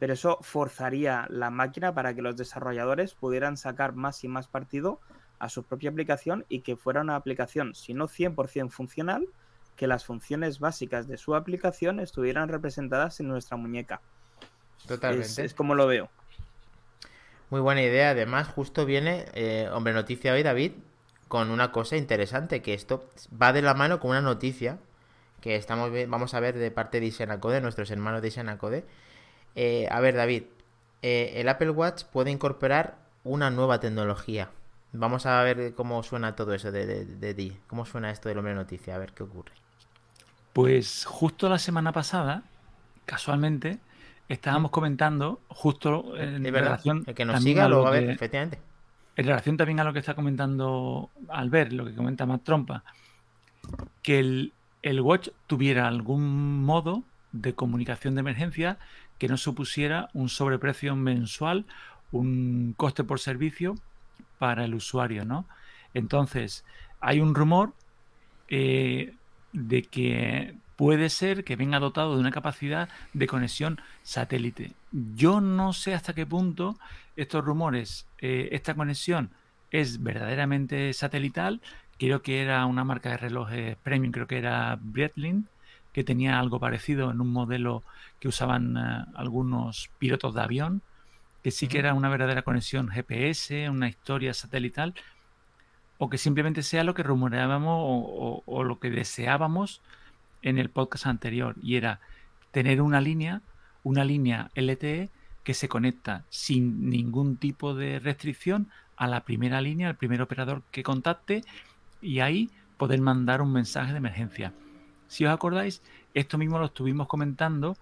Pero eso forzaría la máquina para que los desarrolladores pudieran sacar más y más partido a su propia aplicación y que fuera una aplicación, si no 100% funcional, que las funciones básicas de su aplicación estuvieran representadas en nuestra muñeca. Totalmente. Es, como lo veo. Muy buena idea. Además, justo viene, eh, hombre, noticia hoy, David, con una cosa interesante, que esto va de la mano con una noticia que estamos vamos a ver de parte de Isenacode, nuestros hermanos de Isenacode. Eh, a ver, David, eh, el Apple Watch puede incorporar una nueva tecnología. Vamos a ver cómo suena todo eso de, de, ti. ¿Cómo suena esto del hombre noticia? A ver qué ocurre. Pues justo la semana pasada, casualmente, estábamos comentando, justo en relación. El que nos siga lo va a ver, efectivamente en relación también a lo que está comentando Albert, lo que comenta Matt Trompa, que el, el Watch tuviera algún modo de comunicación de emergencia que no supusiera un sobreprecio mensual, un coste por servicio para el usuario, ¿no? Entonces, hay un rumor eh, de que puede ser que venga dotado de una capacidad de conexión satélite. Yo no sé hasta qué punto estos rumores, eh, esta conexión es verdaderamente satelital. Creo que era una marca de relojes premium, creo que era Breitling, que tenía algo parecido en un modelo que usaban eh, algunos pilotos de avión, que sí que era una verdadera conexión GPS, una historia satelital, o que simplemente sea lo que rumoreábamos o lo que deseábamos en el podcast anterior, y era tener una línea, una línea LTE que se conecta sin ningún tipo de restricción a la primera línea, al primer operador que contacte y ahí poder mandar un mensaje de emergencia. Si os acordáis, esto mismo lo estuvimos comentando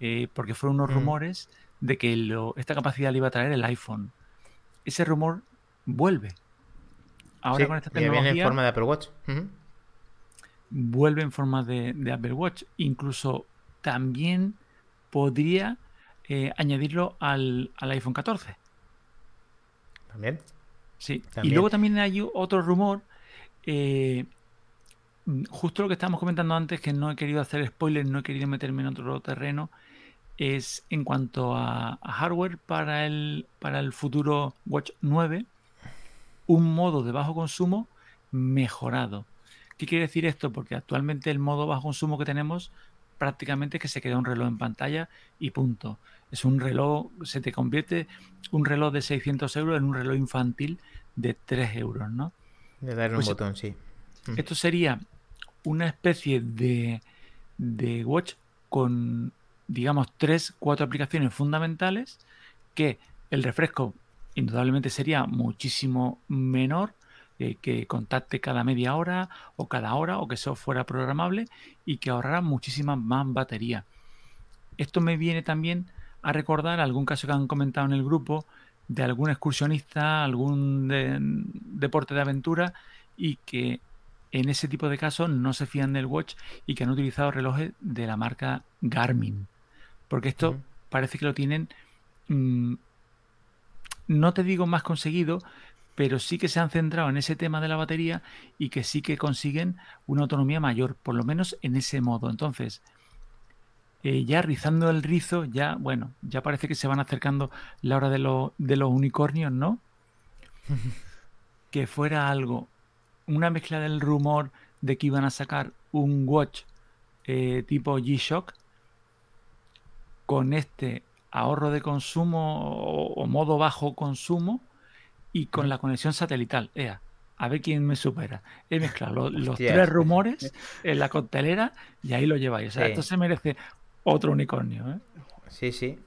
eh, porque fueron unos mm. rumores de que esta capacidad le iba a traer el iPhone. Ese rumor vuelve. Ahora con esta tecnología. Viene en forma de Apple Watch. Vuelve en forma de, de Apple Watch. Incluso también podría eh, añadirlo al, iPhone 14. También. Sí. Y luego también hay otro rumor. Eh, justo lo que estábamos comentando antes, que no he querido hacer spoilers, no he querido meterme en otro terreno, es en cuanto a, hardware para el, para el futuro Watch 9, un modo de bajo consumo mejorado. ¿Qué quiere decir esto? Porque actualmente el modo bajo consumo que tenemos prácticamente que se queda un reloj en pantalla y punto. Es un reloj, se te convierte un reloj de 600 euros en un reloj infantil de 3 euros, ¿no? De dar un pues botón, sí. Mm. Esto sería una especie de, de watch con, digamos, tres, cuatro aplicaciones fundamentales que el refresco indudablemente sería muchísimo menor eh, que contacte cada media hora o cada hora o que eso fuera programable y que ahorrara muchísima más batería. Esto me viene también a recordar algún caso que han comentado en el grupo de algún excursionista, algún deporte de aventura y que en ese tipo de casos no se fían del watch y que han utilizado relojes de la marca Garmin. Porque esto parece que lo tienen, mm, no te digo más conseguido, pero sí que se han centrado en ese tema de la batería y que sí que consiguen una autonomía mayor, por lo menos en ese modo. Entonces, eh, ya rizando el rizo, ya, bueno, ya parece que se van acercando la hora de, los unicornios, ¿no? que fuera algo, una mezcla del rumor de que iban a sacar un watch eh, tipo G-Shock con este ahorro de consumo o modo bajo consumo y con la conexión satelital. Ea, a ver quién me supera. He mezclado los, tres rumores (laughs) en la coctelera y ahí lo lleváis. O sea, esto se merece otro unicornio. ¿eh? Sí, sí.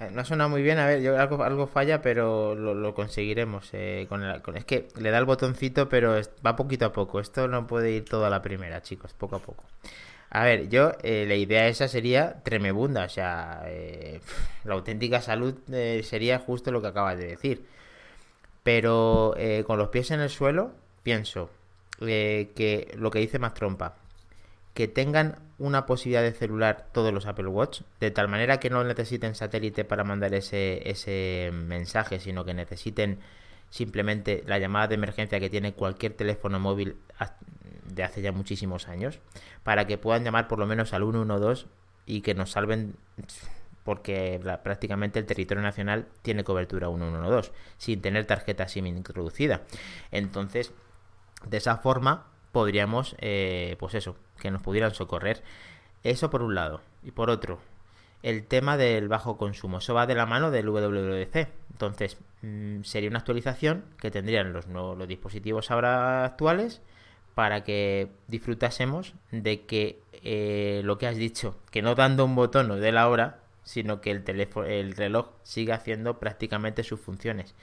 Eh, no suena muy bien, a ver, yo algo, algo falla, pero lo, conseguiremos. Eh, con, el, es que le da el botoncito, pero va poquito a poco. Esto no puede ir todo a la primera, chicos, poco a poco. A ver, yo, la idea esa sería tremebunda, o sea, la auténtica salud sería justo lo que acabas de decir. Pero eh, con los pies en el suelo, pienso eh, que lo que dice más trompa, que tengan una posibilidad de celular todos los Apple Watch, de tal manera que no necesiten satélite para mandar ese, ese mensaje, sino que necesiten simplemente la llamada de emergencia que tiene cualquier teléfono móvil de hace ya muchísimos años, para que puedan llamar por lo menos al 112 y que nos salven porque prácticamente el territorio nacional tiene cobertura 112, sin tener tarjeta SIM introducida. Entonces, de esa forma podríamos, eh, pues eso, que nos pudieran socorrer. Eso por un lado. Y por otro, el tema del bajo consumo. Eso va de la mano del WWDC. Entonces, mm, sería una actualización que tendrían los, nuevos, los dispositivos ahora actuales para que disfrutásemos de que eh, lo que has dicho, que no dando un botón o de la hora, sino que el, teléfono, el reloj siga haciendo prácticamente sus funciones.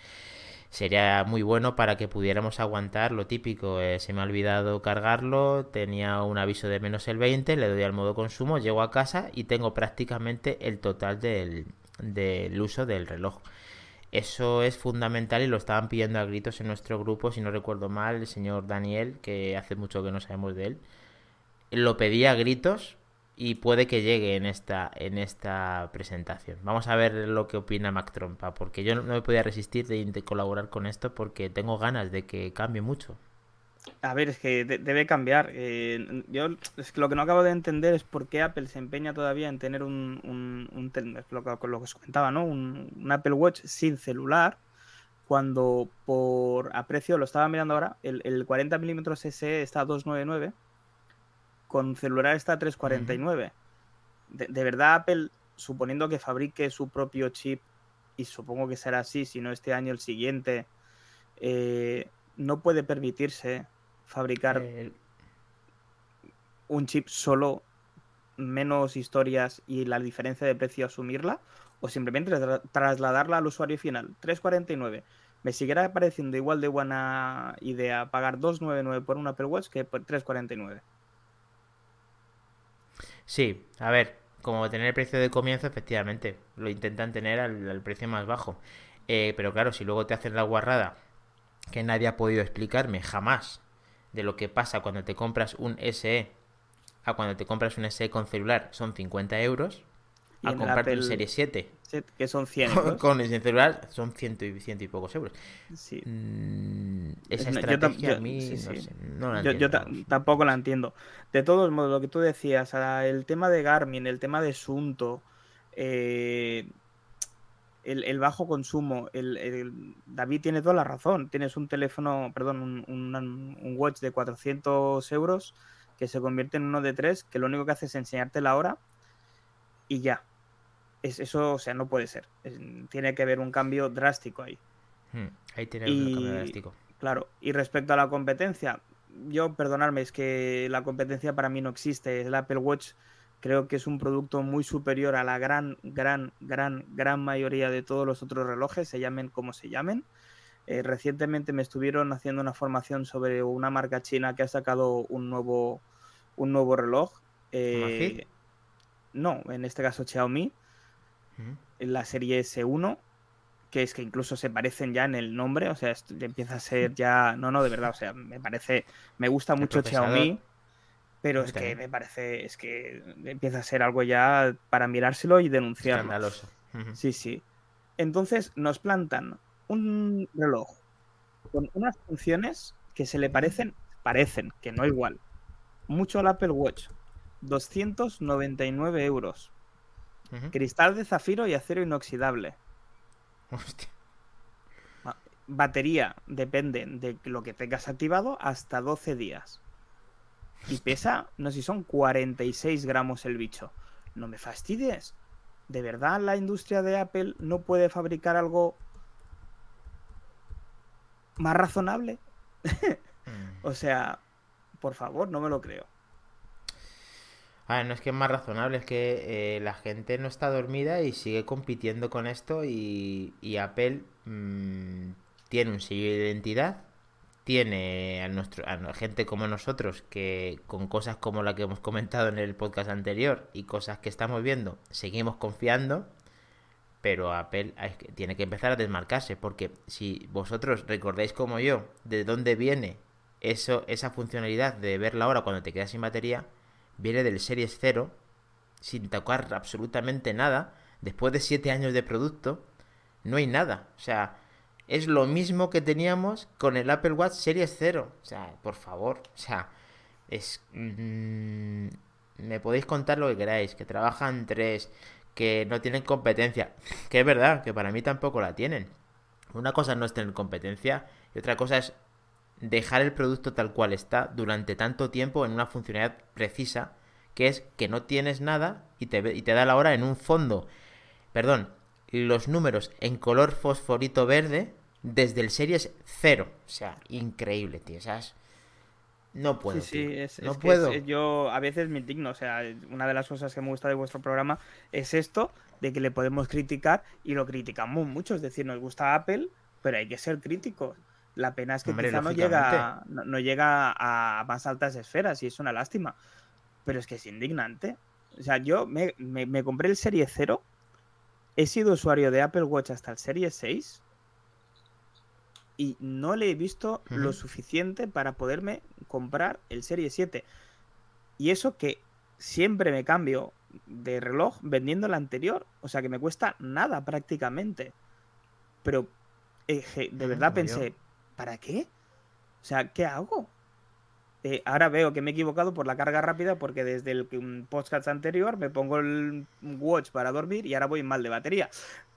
Sería muy bueno para que pudiéramos aguantar lo típico. Eh, se me ha olvidado cargarlo, tenía un aviso de menos el 20, le doy al modo consumo, llego a casa y tengo prácticamente el total del, del uso del reloj. Eso es fundamental y lo estaban pidiendo a gritos en nuestro grupo, si no recuerdo mal, el señor Daniel, que hace mucho que no sabemos de él. Lo pedía a gritos y puede que llegue en esta, en esta presentación. Vamos a ver lo que opina Mac Trompa, porque yo no, me podía resistir de, colaborar con esto porque tengo ganas de que cambie mucho. A ver, es que debe cambiar. Eh, yo es que lo que no acabo de entender es por qué Apple se empeña todavía en tener un, un, lo, que, os comentaba, ¿no? Un, Apple Watch sin celular, cuando por a precio, lo estaba mirando ahora, el, 40 mm SE está a 299, con celular está a 349. de, verdad, Apple, suponiendo que fabrique su propio chip, y supongo que será así, si no este año, el siguiente, eh, no puede permitirse fabricar un chip solo, menos historias y la diferencia de precio asumirla, o simplemente trasladarla al usuario final. 349. Me seguirá pareciendo igual de buena idea pagar 299 por un Apple Watch que por 349. Sí, a ver, como tener el precio de comienzo, efectivamente, lo intentan tener al, precio más bajo. Eh, pero claro, si luego te hacen la guarrada que nadie ha podido explicarme jamás de lo que pasa cuando te compras un SE a cuando te compras un SE con celular son 50 euros, a comprarte un Serie 7 que son 100 (laughs) con el celular son ciento y, ciento y pocos euros. Sí. Mm, esa estrategia a mí no, la Yo, tampoco la entiendo. De todos modos, lo que tú decías, el tema de Garmin, el tema de Sunto, eh, el, bajo consumo, el, David tiene toda la razón. Tienes un teléfono, perdón, un, un, watch de 400 euros que se convierte en uno de tres, que lo único que hace es enseñarte la hora y ya eso, o sea, no puede ser. tiene que haber un cambio drástico ahí. Hmm, ahí tiene un cambio drástico. Claro, y respecto a la competencia, yo, perdonadme, es que la competencia para mí no existe. El Apple Watch creo que es un producto muy superior a la gran, gran, gran, gran mayoría de todos los otros relojes, se llamen como se llamen. Eh, recientemente me estuvieron haciendo una formación sobre una marca china que ha sacado un nuevo, un nuevo reloj. Eh, no, en este caso Xiaomi en la serie S1, que es que incluso se parecen ya en el nombre, o sea, empieza a ser ya, no, no, de verdad, o sea, me parece, me gusta mucho Xiaomi, pero es que me parece, es que empieza a ser algo ya para mirárselo y denunciarlo. Sí, sí. Entonces nos plantan un reloj con unas funciones que se le parecen, parecen, que no igual, mucho al Apple Watch. 299 euros. Cristal de zafiro y acero inoxidable. Hostia. Batería, depende de lo que tengas activado, hasta 12 días. Y pesa, no sé si son 46 gramos el bicho. No me fastidies. ¿De verdad la industria de Apple no puede fabricar algo más razonable? (laughs) Mm. o sea, por favor, no me lo creo. Ah, no es que es más razonable, es que eh, la gente no está dormida y sigue compitiendo con esto y, Apple mm, tiene un sello de identidad, tiene a, nuestro, a gente como nosotros que con cosas como la que hemos comentado en el podcast anterior y cosas que estamos viendo, seguimos confiando, pero Apple tiene que empezar a desmarcarse porque si vosotros recordáis como yo de dónde viene eso, esa funcionalidad de ver la hora cuando te quedas sin batería, viene del Series 0, sin tocar absolutamente nada. Después de 7 años de producto, no hay nada. O sea, es lo mismo que teníamos con el Apple Watch Series 0. O sea, por favor. O sea, es... Mm, me podéis contar lo que queráis, que trabajan tres, que no tienen competencia. Que es verdad, que para mí tampoco la tienen. Una cosa no es tener competencia y otra cosa es dejar el producto tal cual está durante tanto tiempo en una funcionalidad precisa, que es que no tienes nada y te, y te da la hora en un fondo. Perdón, los números en color fosforito verde desde el Series 0. O sea, increíble, tío. No puedo. Sí, sí, no puedo. yo a veces me indigno. O sea, una de las cosas que me gusta de vuestro programa es esto, de que le podemos criticar y lo criticamos mucho. Es decir, nos gusta Apple, pero hay que ser críticos. La pena es que quizá no llega, no, llega a más altas esferas y es una lástima. Pero es que es indignante. O sea, yo me, compré el Serie 0, he sido usuario de Apple Watch hasta el Serie 6 y no le he visto lo suficiente para poderme comprar el Serie 7. Y eso que siempre me cambio de reloj vendiendo el anterior. O sea que me cuesta nada prácticamente. Pero eh, de verdad pensé, ¿para qué? O sea, ¿qué hago? Eh, ahora veo que me he equivocado por la carga rápida porque desde el podcast anterior me pongo el watch para dormir y ahora voy mal de batería.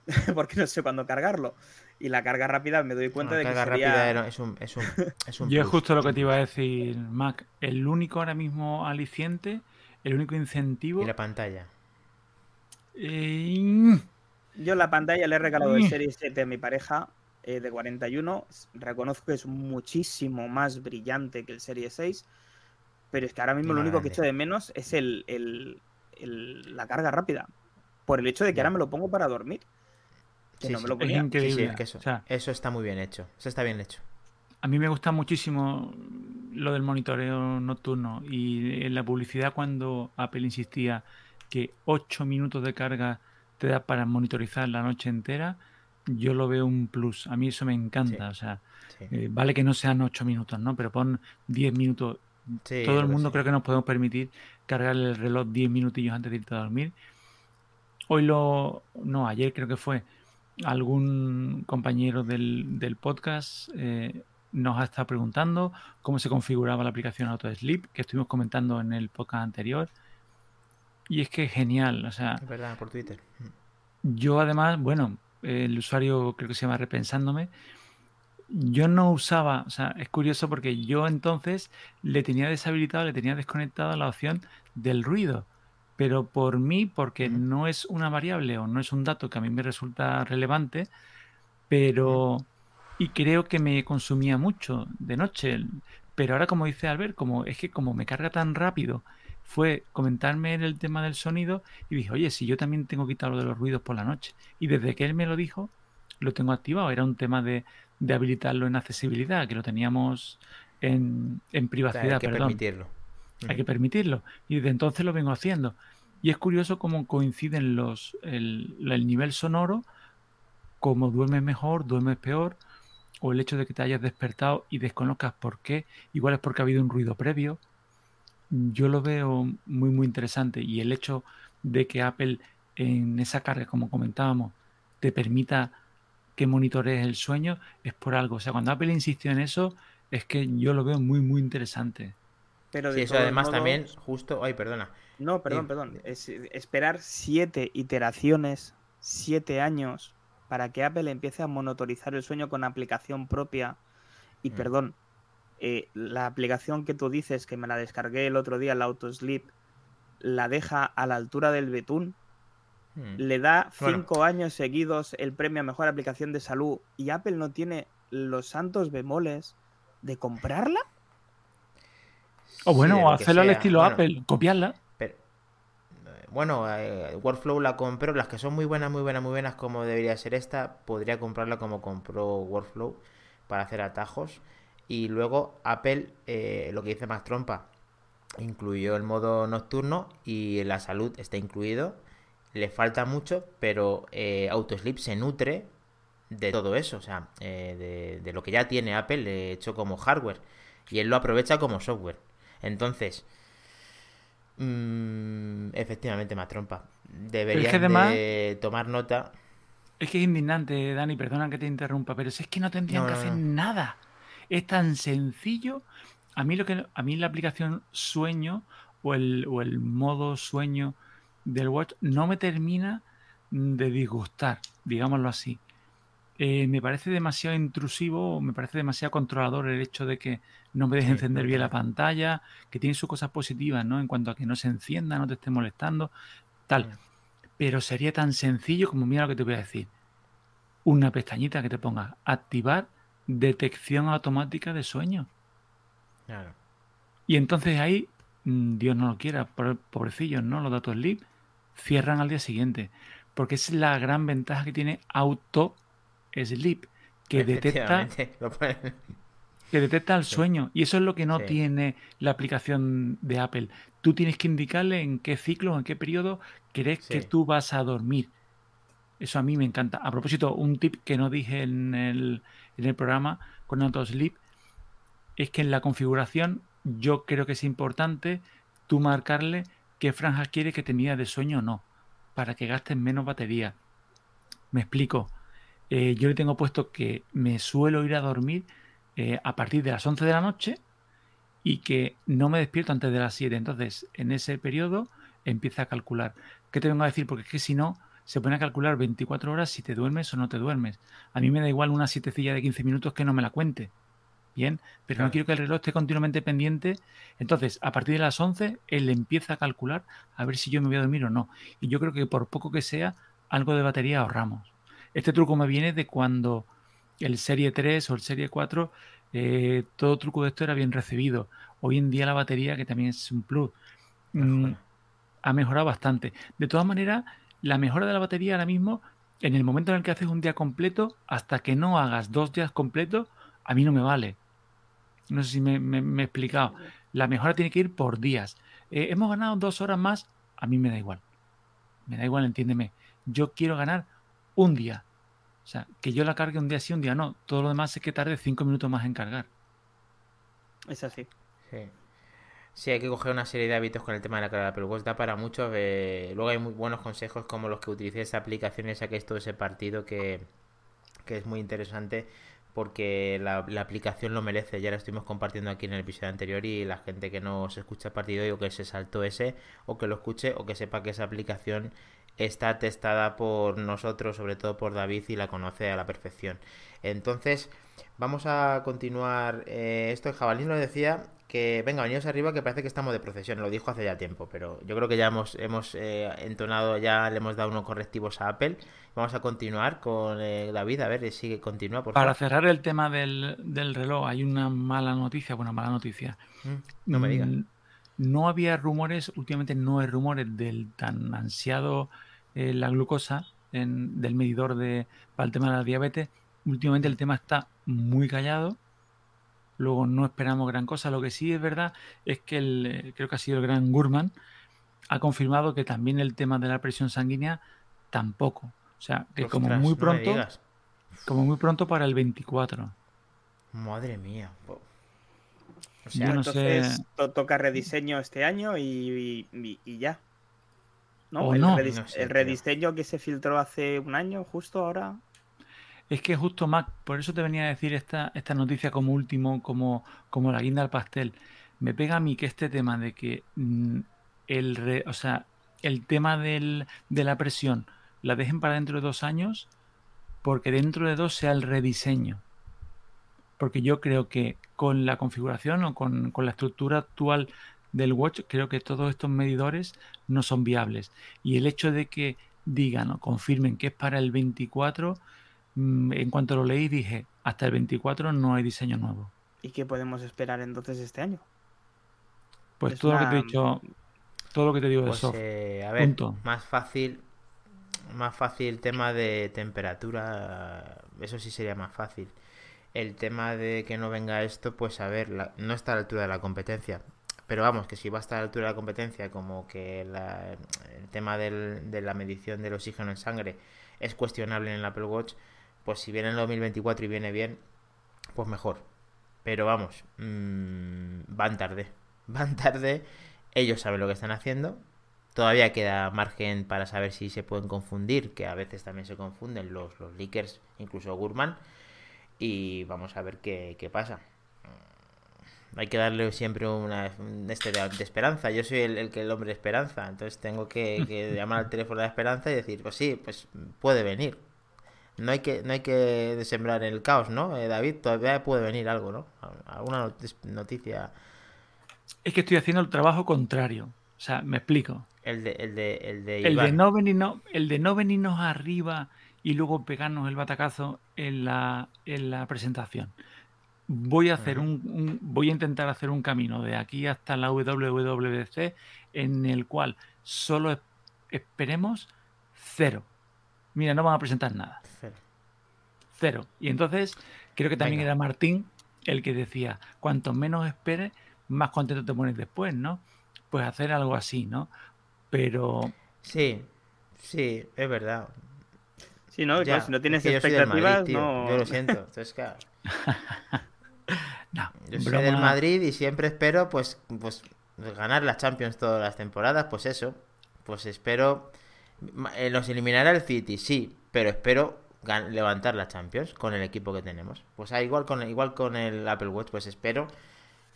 (laughs) porque no sé cuándo cargarlo. Y la carga rápida me doy cuenta de que carga rápida es un, es un, (laughs) es un Yo es justo lo que te iba a decir, Mac. El único ahora mismo aliciente, el único incentivo... Y la pantalla. Eh, Yo la pantalla le he regalado el Series 7 a mi pareja eh, de 41. Reconozco que es muchísimo más brillante que el Series 6. Pero es que ahora mismo lo único que echo de menos es el, la carga rápida. Por el hecho de que ahora me lo pongo para dormir. Que no me lo ponía. eso, eso está muy bien hecho. Eso está bien hecho. A mí me gusta muchísimo lo del monitoreo nocturno y en la publicidad cuando Apple insistía que 8 minutos de carga te da para monitorizar la noche entera, yo lo veo un plus. A mí eso me encanta. O sea, eh, vale que no sean 8 minutos, ¿no? Pero pon 10 minutos. Todo el mundo creo que nos podemos permitir cargar el reloj 10 minutillos antes de irte a dormir. Hoy lo. No, ayer creo que fue. Algún compañero del, podcast eh, nos ha estado preguntando cómo se configuraba la aplicación Auto Sleep, que estuvimos comentando en el podcast anterior. Y es que es genial, o sea... Es verdad, por Twitter. Yo además, bueno, el usuario creo que se llama Repensándome, yo no usaba, o sea, es curioso porque yo entonces le tenía deshabilitado, le tenía desconectado la opción del ruido, pero por mí, porque no es una variable o no es un dato que a mí me resulta relevante, pero... Y creo que me consumía mucho de noche, pero ahora como dice Albert, como es que como me carga tan rápido fue comentarme el tema del sonido y dije, oye, si yo también tengo quitado lo de los ruidos por la noche. Y desde que él me lo dijo, lo tengo activado. Era un tema de, habilitarlo en accesibilidad, que lo teníamos en, privacidad. hay que permitirlo. Hay que permitirlo. Y desde entonces lo vengo haciendo. Y es curioso cómo coinciden los, el, el nivel sonoro, cómo duermes mejor, duermes peor, o el hecho de que te hayas despertado y desconozcas por qué. Igual es porque ha habido un ruido previo yo lo veo muy, muy interesante y el hecho de que Apple en esa carga, como comentábamos, te permita que monitorees el sueño, es por algo. O sea, cuando Apple insistió en eso, es que yo lo veo muy, muy interesante. Pero sí, eso además también, justo, ay, perdona. No, perdón, perdón. Es, esperar siete iteraciones, siete años, para que Apple empiece a monitorizar el sueño con aplicación propia. Y mm. perdón, eh, la aplicación que tú dices, que me la descargué el otro día, la Autosleep, la deja a la altura del betún, hmm. le da cinco años seguidos el premio a mejor aplicación de salud y Apple no tiene los santos bemoles de comprarla. O bueno, hacerlo al estilo Apple, copiarla. Pero, eh, bueno, eh, Workflow la compró, las que son muy buenas, muy buenas, muy buenas, como debería ser esta, podría comprarla como compró Workflow para hacer atajos. Y luego Apple, eh, lo que dice más trompa, incluyó el modo nocturno y la salud está incluido. Le falta mucho, pero eh, Autosleep se nutre de todo eso, o sea, eh, de, lo que ya tiene Apple hecho como hardware. Y él lo aprovecha como software. Entonces, mm, efectivamente, más trompa. Deberían de tomar nota. Es que es indignante, Dani, perdona que te interrumpa, pero si es que no tendrían que hacer nada. Es tan sencillo. A mí, lo que, a mí la aplicación sueño o el, modo sueño del Watch no me termina de disgustar, digámoslo así. Eh, me parece demasiado intrusivo, me parece demasiado controlador el hecho de que no me deje encender bien la pantalla, que tiene sus cosas positivas, ¿no? En cuanto a que no se encienda, no te esté molestando, tal. Pero sería tan sencillo como, mira lo que te voy a decir. Una pestañita que te ponga activar detección automática de sueño. Y entonces ahí, mm, Dios no lo quiera, pobrecillos, ¿no? Los datos sleep cierran al día siguiente. Porque es la gran ventaja que tiene Auto Sleep, que detecta, (laughs) que detecta el sueño. Y eso es lo que no tiene la aplicación de Apple. Tú tienes que indicarle en qué ciclo, en qué periodo crees que tú vas a dormir. Eso a mí me encanta. A propósito, un tip que no dije en el, en el programa con AutoSleep es que en la configuración yo creo que es importante tú marcarle qué franja quiere que te mida de sueño o no, para que gastes menos batería. Me explico. Eh, yo le tengo puesto que me suelo ir a dormir eh, a partir de las 11 de la noche y que no me despierto antes de las 7. Entonces, en ese periodo empieza a calcular. ¿Qué te vengo a decir? Porque es que si no, se pone a calcular 24 horas si te duermes o no te duermes. A mí me da igual una sietecilla de 15 minutos que no me la cuente. Bien, pero no quiero que el reloj esté continuamente pendiente. Entonces, a partir de las 11, él empieza a calcular a ver si yo me voy a dormir o no. Y yo creo que por poco que sea, algo de batería ahorramos. Este truco me viene de cuando el Serie 3 o el Serie 4, eh, todo truco de esto era bien recibido. Hoy en día la batería, que también es un plus, mm, ha mejorado bastante. De todas maneras, la mejora de la batería ahora mismo, en el momento en el que haces un día completo, hasta que no hagas dos días completos, a mí no me vale. No sé si me, he explicado. La mejora tiene que ir por días. Eh, hemos ganado dos horas más, a mí me da igual. Me da igual, entiéndeme. Yo quiero ganar un día. O sea, que yo la cargue un día sí, un día no. Todo lo demás es que tarde cinco minutos más en cargar. Es así. Sí. Sí, hay que coger una serie de hábitos con el tema de la carga, pero da para mucho. Eh, luego hay muy buenos consejos como los que utilicé esa aplicación y saquéis todo ese partido que, que es muy interesante porque la, aplicación lo merece. Ya la estuvimos compartiendo aquí en el episodio anterior y la gente que no se escucha el partido o que se saltó ese o que lo escuche o que sepa que esa aplicación está testada por nosotros, sobre todo por David y la conoce a la perfección. Entonces, vamos a continuar. Eh, esto el jabalí lo decía que venga, venidos arriba que parece que estamos de procesión, lo dijo hace ya tiempo, pero yo creo que ya hemos, hemos eh, entonado, ya le hemos dado unos correctivos a Apple. Vamos a continuar con eh, David, a ver, sigue, continúa, por Para cerrar el tema del, reloj, hay una mala noticia, bueno, mala noticia. Mm, no me digas. Mm, no había rumores, últimamente no hay rumores del tan ansiado eh, la glucosa en, del medidor de, para el tema de la diabetes. Últimamente el tema está muy callado luego no esperamos gran cosa. Lo que sí es verdad es que el, eh, creo que ha sido el gran Gurman ha confirmado que también el tema de la presión sanguínea tampoco. O sea, que como muy pronto, como muy pronto para el 24. Madre mía. O sea, entonces toca rediseño este año y, ya. ¿No? el, el rediseño que se filtró hace un año, justo ahora. Es que justo, Mac, por eso te venía a decir esta, esta noticia como último, como, como la guinda al pastel. Me pega a mí que este tema de que mm, el, o sea, el tema del, de la presión la dejen para dentro de dos años, porque dentro de dos sea el rediseño. Porque yo creo que con la configuración o con, con la estructura actual del watch, creo que todos estos medidores no son viables. Y el hecho de que digan o confirmen que es para el 24 Mm, en cuanto lo leí dije, hasta el 24 no hay diseño nuevo. ¿Y qué podemos esperar entonces este año? Pues todo lo que te he dicho, todo lo que te digo de pues, soft. Eh, a ver, más fácil, más fácil tema de temperatura, eso sí sería más fácil. El tema de que no venga esto, pues a ver, no está a la altura de la competencia. Pero vamos, que si va a estar a la altura de la competencia, como que el tema de la medición del oxígeno en sangre es cuestionable en el Apple Watch, pues si viene en el 2024 y viene bien, pues mejor. Pero vamos, mm, van tarde. (laughs) Van tarde. Ellos saben lo que están haciendo. Todavía queda margen para saber si se pueden confundir, que a veces también se confunden los, los leakers, incluso Gurman. Y vamos a ver qué, pasa. Mm, hay que darle siempre una este de, esperanza. Yo soy el, que el hombre de esperanza, entonces tengo que, que (laughs) llamar al teléfono de esperanza y decir, pues sí, pues puede venir no hay que no hay que sembrar el caos, ¿no? Eh, David, todavía puede venir algo, ¿no? Alguna noticia. Es que estoy haciendo el trabajo contrario. O sea, me explico. El de, el de, el de, el de no venirnos, el de no venirnos arriba y luego pegarnos el batacazo en la, en la presentación. Voy a hacer un, voy a intentar hacer un camino de aquí hasta la WWDC en el cual solo esperemos cero. Mira, no van a presentar nada. Cero. Y entonces, creo que también era Martín el que decía, cuanto menos esperes, más contento te pones después, ¿no? Pues hacer algo así, ¿no? Pero... Sí, sí, es verdad. Sí, ¿no? si no tienes expectativas, no... Yo lo siento. Entonces, claro. (laughs) no, yo soy del Madrid y siempre espero, pues, pues, ganar las Champions todas las temporadas, pues eso. Pues espero... Eh, los eliminará el City, sí, pero espero levantar la Champions con el equipo que tenemos. Pues ah, igual con igual con el Apple Watch, pues espero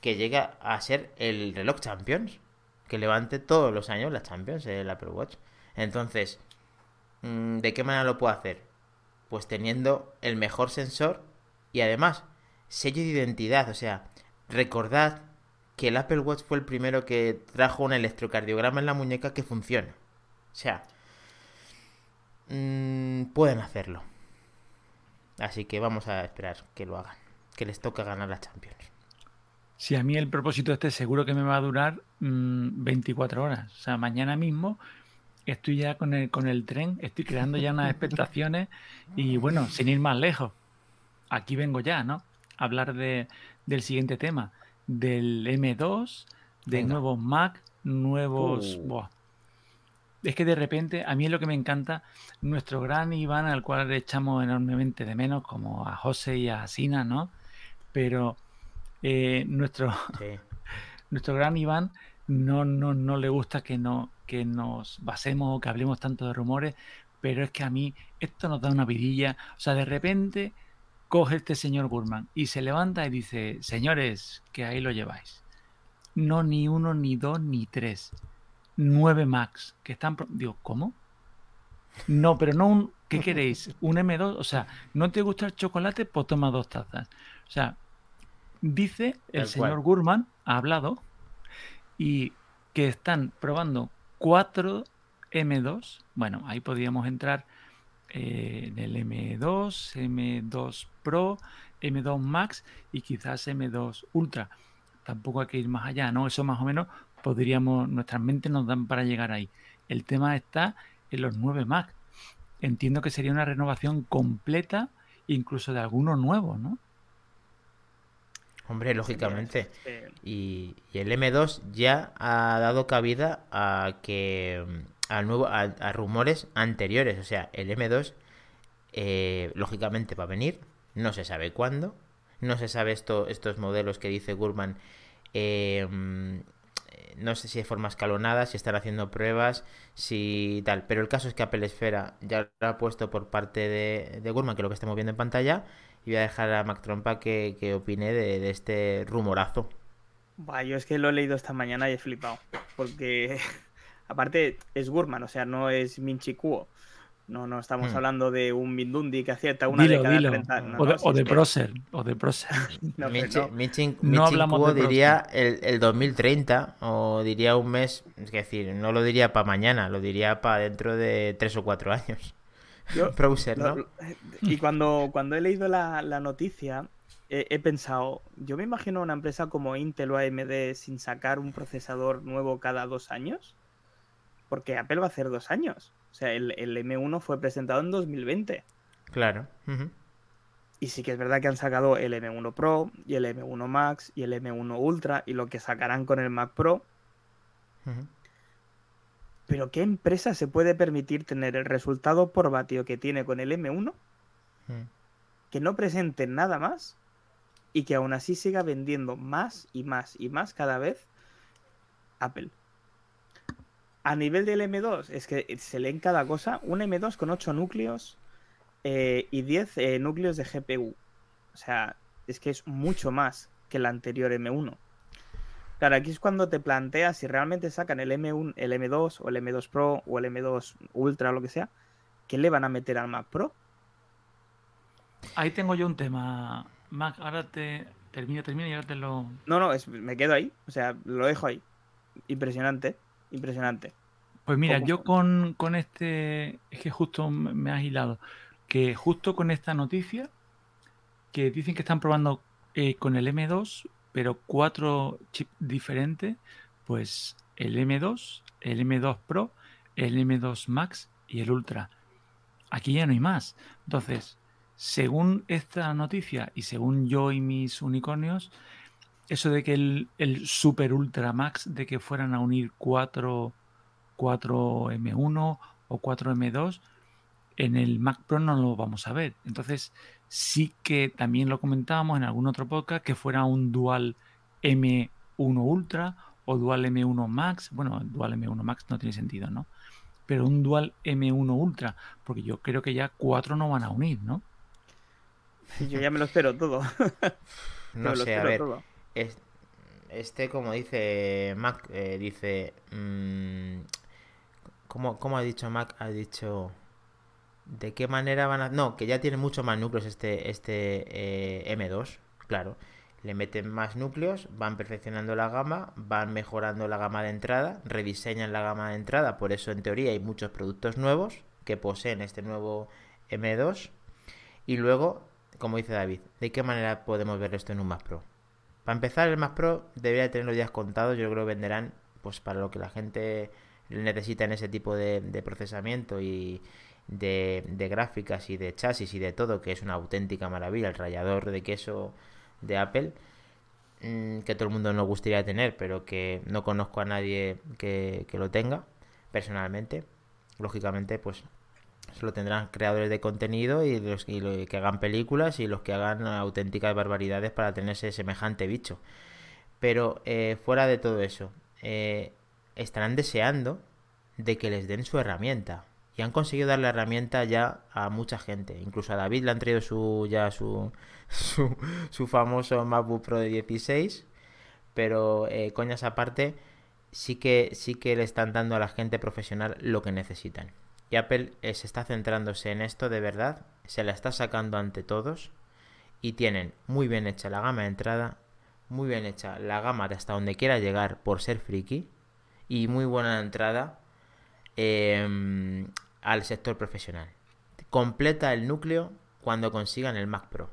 que llegue a ser el reloj Champions, que levante todos los años la Champions el Apple Watch. Entonces, mm, ¿de qué manera lo puedo hacer? Pues teniendo el mejor sensor y además sello de identidad. O sea, recordad que el Apple Watch fue el primero que trajo un electrocardiograma en la muñeca que funciona. O sea, mmm, pueden hacerlo. Así que vamos a esperar que lo hagan. Que les toca ganar la Champions. Si a mí el propósito este seguro que me va a durar 24 mm, horas. O sea, mañana mismo estoy ya con el, con el tren, estoy creando ya unas expectaciones y bueno, sin ir más lejos. Aquí vengo ya, ¿no? A hablar de, del siguiente tema, del M2, de nuevos Mac, nuevos... Uh. Es que de repente, a mí es lo que me encanta, nuestro gran Iván, al cual le echamos enormemente de menos, como a José y a Sina, ¿no? Pero eh, nuestro, (laughs) nuestro gran Iván no, no, no le gusta que, no, que nos basemos o que hablemos tanto de rumores, pero es que a mí esto nos da una vidilla. O sea, de repente coge este señor Gurman y se levanta y dice, señores, que ahí lo lleváis. No ni uno, ni dos, ni tres. Nueve Max, que están... Digo, ¿cómo? No, pero no un... ¿Qué queréis? ¿Un M2? O sea, ¿no te gusta el chocolate? Pues toma dos tazas. O sea, dice el señor Gurman, ha hablado, y que están probando cuatro M2. Bueno, ahí podríamos entrar eh, en el M2, M2 Pro, M2 Max y quizás M2 Ultra. Tampoco hay que ir más allá, ¿no? Eso más o menos podríamos, nuestras mentes nos dan para llegar ahí. El tema está en los 9 Max. Entiendo que sería una renovación completa, incluso de algunos nuevos, ¿no? Hombre, lógicamente. Y, el M2 ya ha dado cabida a que a, nuevo, a, rumores anteriores. O sea, el M2, eh, lógicamente, va a venir. No se sabe cuándo. No se sabe esto, estos modelos que dice Gurman. Eh, no sé si de forma escalonada, si están haciendo pruebas, si tal. Pero el caso es que Apple Esfera ya lo ha puesto por parte de, de Gurman, que es lo que estamos viendo en pantalla y voy a dejar a Mac Trompa que, que opine de, este rumorazo. Bah, yo es que lo he leído esta mañana y he flipado. Porque, (laughs) aparte, es Gurman, o sea, no es Minchi Kuo. No, no estamos hmm. hablando de un Mindundi que acierta una de cada 30. o, de, o de Procer. O de no, (laughs) Minchi, Kuo diría el, el, 2030 o diría un mes. Es decir, no lo diría para mañana, lo diría para dentro de tres o cuatro años. (laughs) Y cuando, cuando he leído la, noticia, he, pensado, yo me imagino una empresa como Intel o AMD sin sacar un procesador nuevo cada dos años. Porque Apple va a hacer dos años. O sea, el, M1 fue presentado en 2020. Claro. Y sí que es verdad que han sacado el M1 Pro y el M1 Max y el M1 Ultra y lo que sacarán con el Mac Pro. Pero ¿qué empresa se puede permitir tener el resultado por vatio que tiene con el M1? Hmm. Que no presente nada más y que aún así siga vendiendo más y más y más cada vez Apple. A nivel del M2, es que se leen cada cosa. Un M2 con 8 núcleos eh, y 10 eh, núcleos de GPU. O sea, es que es mucho más que el anterior M1. Claro, aquí es cuando te planteas si realmente sacan el M1, el M2 o el M2 Pro o el M2 Ultra o lo que sea, ¿qué le van a meter al Mac Pro? Ahí tengo yo un tema. Mac, ahora te termino, termino y ahora te lo. No, no, me quedo ahí. O sea, lo dejo ahí. Impresionante, impresionante. Pues mira, yo con, con, este. Es que justo me has hilado. Que justo con esta noticia, que dicen que están probando eh, con el M2 pero cuatro chips diferentes, pues el M2, el M2 Pro, el M2 Max y el Ultra. Aquí ya no hay más. Entonces, según esta noticia y según yo y mis unicornios, eso de que el, Super Ultra Max, de que fueran a unir 4, 4 M1 o 4 M2, en el Mac Pro no lo vamos a ver. Entonces, sí que también lo comentábamos en algún otro podcast, que fuera un Dual M1 Ultra o Dual M1 Max. Bueno, Dual M1 Max no tiene sentido, ¿no? Pero un Dual M1 Ultra, porque yo creo que ya cuatro no van a unir, ¿no? (laughs) Yo ya me lo espero todo. no (laughs) sé, a ver. Este, como dice Mac, eh, dice... Mmm, ¿cómo, ¿Cómo ha dicho Mac? Ha dicho... ¿De qué manera van a...? No, que ya tiene mucho más núcleos este, este eh, M2, claro. Le meten más núcleos, van perfeccionando la gama, van mejorando la gama de entrada, rediseñan la gama de entrada, por eso en teoría hay muchos productos nuevos que poseen este nuevo M2. Y luego, como dice David, ¿de qué manera podemos ver esto en un Mac Pro? Para empezar, el Mac Pro debería tener los días contados, yo creo que venderán pues para lo que la gente necesita en ese tipo de procesamiento y, de, gráficas y de chasis y de todo, que es una auténtica maravilla, el rallador de queso de Apple, mm, que todo el mundo nos gustaría tener, pero que no conozco a nadie que, lo tenga personalmente. Lógicamente, pues solo tendrán creadores de contenido y los, que hagan películas y los que hagan auténticas barbaridades para tenerse semejante bicho. Pero eh, fuera de todo eso, eh, estarán deseando de que les den su herramienta y han conseguido dar la herramienta ya a mucha gente. Incluso a David le han traído su ya su, (laughs) su, famoso MacBook Pro de 16. Pero eh, coñas aparte, sí que, sí que le están dando a la gente profesional lo que necesitan. Y Apple eh, se está centrándose en esto de verdad, se la está sacando ante todos y tienen muy bien hecha la gama de entrada, muy bien hecha la gama de hasta donde quiera llegar por ser friki y muy buena entrada eh, al sector profesional. Completa el núcleo cuando consigan el Mac Pro.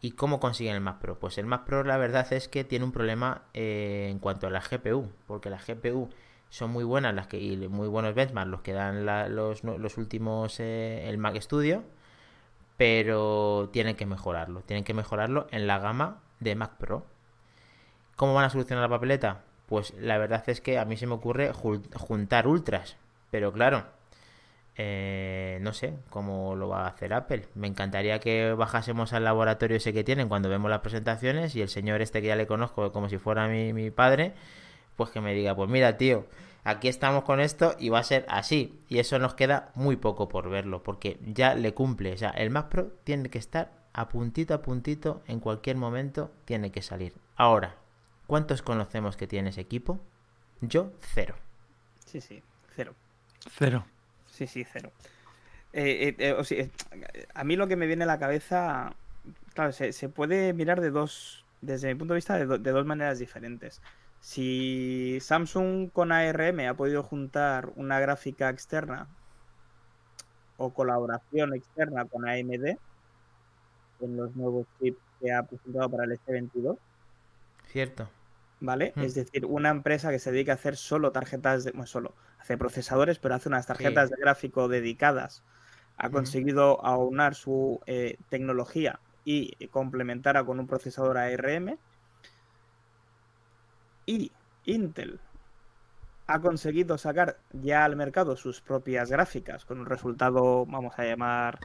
¿Y cómo consiguen el Mac Pro? Pues el Mac Pro la verdad es que tiene un problema eh, en cuanto a la GPU, porque las GPU son muy buenas las que, y muy buenos benchmarks los que dan los, los, últimos eh, el Mac Studio, pero tienen que mejorarlo, tienen que mejorarlo en la gama de Mac Pro. ¿Cómo van a solucionar la papeleta? Pues la verdad es que a mí se me ocurre juntar ultras, pero claro, eh, no sé cómo lo va a hacer Apple. Me encantaría que bajásemos al laboratorio ese que tienen cuando vemos las presentaciones y el señor este que ya le conozco como si fuera mi, mi padre, pues que me diga, pues mira tío, aquí estamos con esto y va a ser así. Y eso nos queda muy poco por verlo, porque ya le cumple. O sea, el Mac Pro tiene que estar a puntito a puntito, en cualquier momento tiene que salir. Ahora, ¿cuántos conocemos que tiene ese equipo? Yo, cero. Sí, sí, cero. Cero. Sí, sí, cero. Eh, eh, eh, a mí lo que me viene a la cabeza, claro, se, puede mirar de dos, desde mi punto de vista, de, dos maneras diferentes. Si Samsung con ARM ha podido juntar una gráfica externa o colaboración externa con AMD en los nuevos chips que ha presentado para el S22. Cierto. ¿Vale? Hmm. Es decir, una empresa que se dedica a hacer solo tarjetas de. Bueno, solo hace procesadores, pero hace unas tarjetas de gráfico dedicadas. Ha conseguido aunar su eh, tecnología y complementarla con un procesador ARM. Y Intel ha conseguido sacar ya al mercado sus propias gráficas con un resultado, vamos a llamar,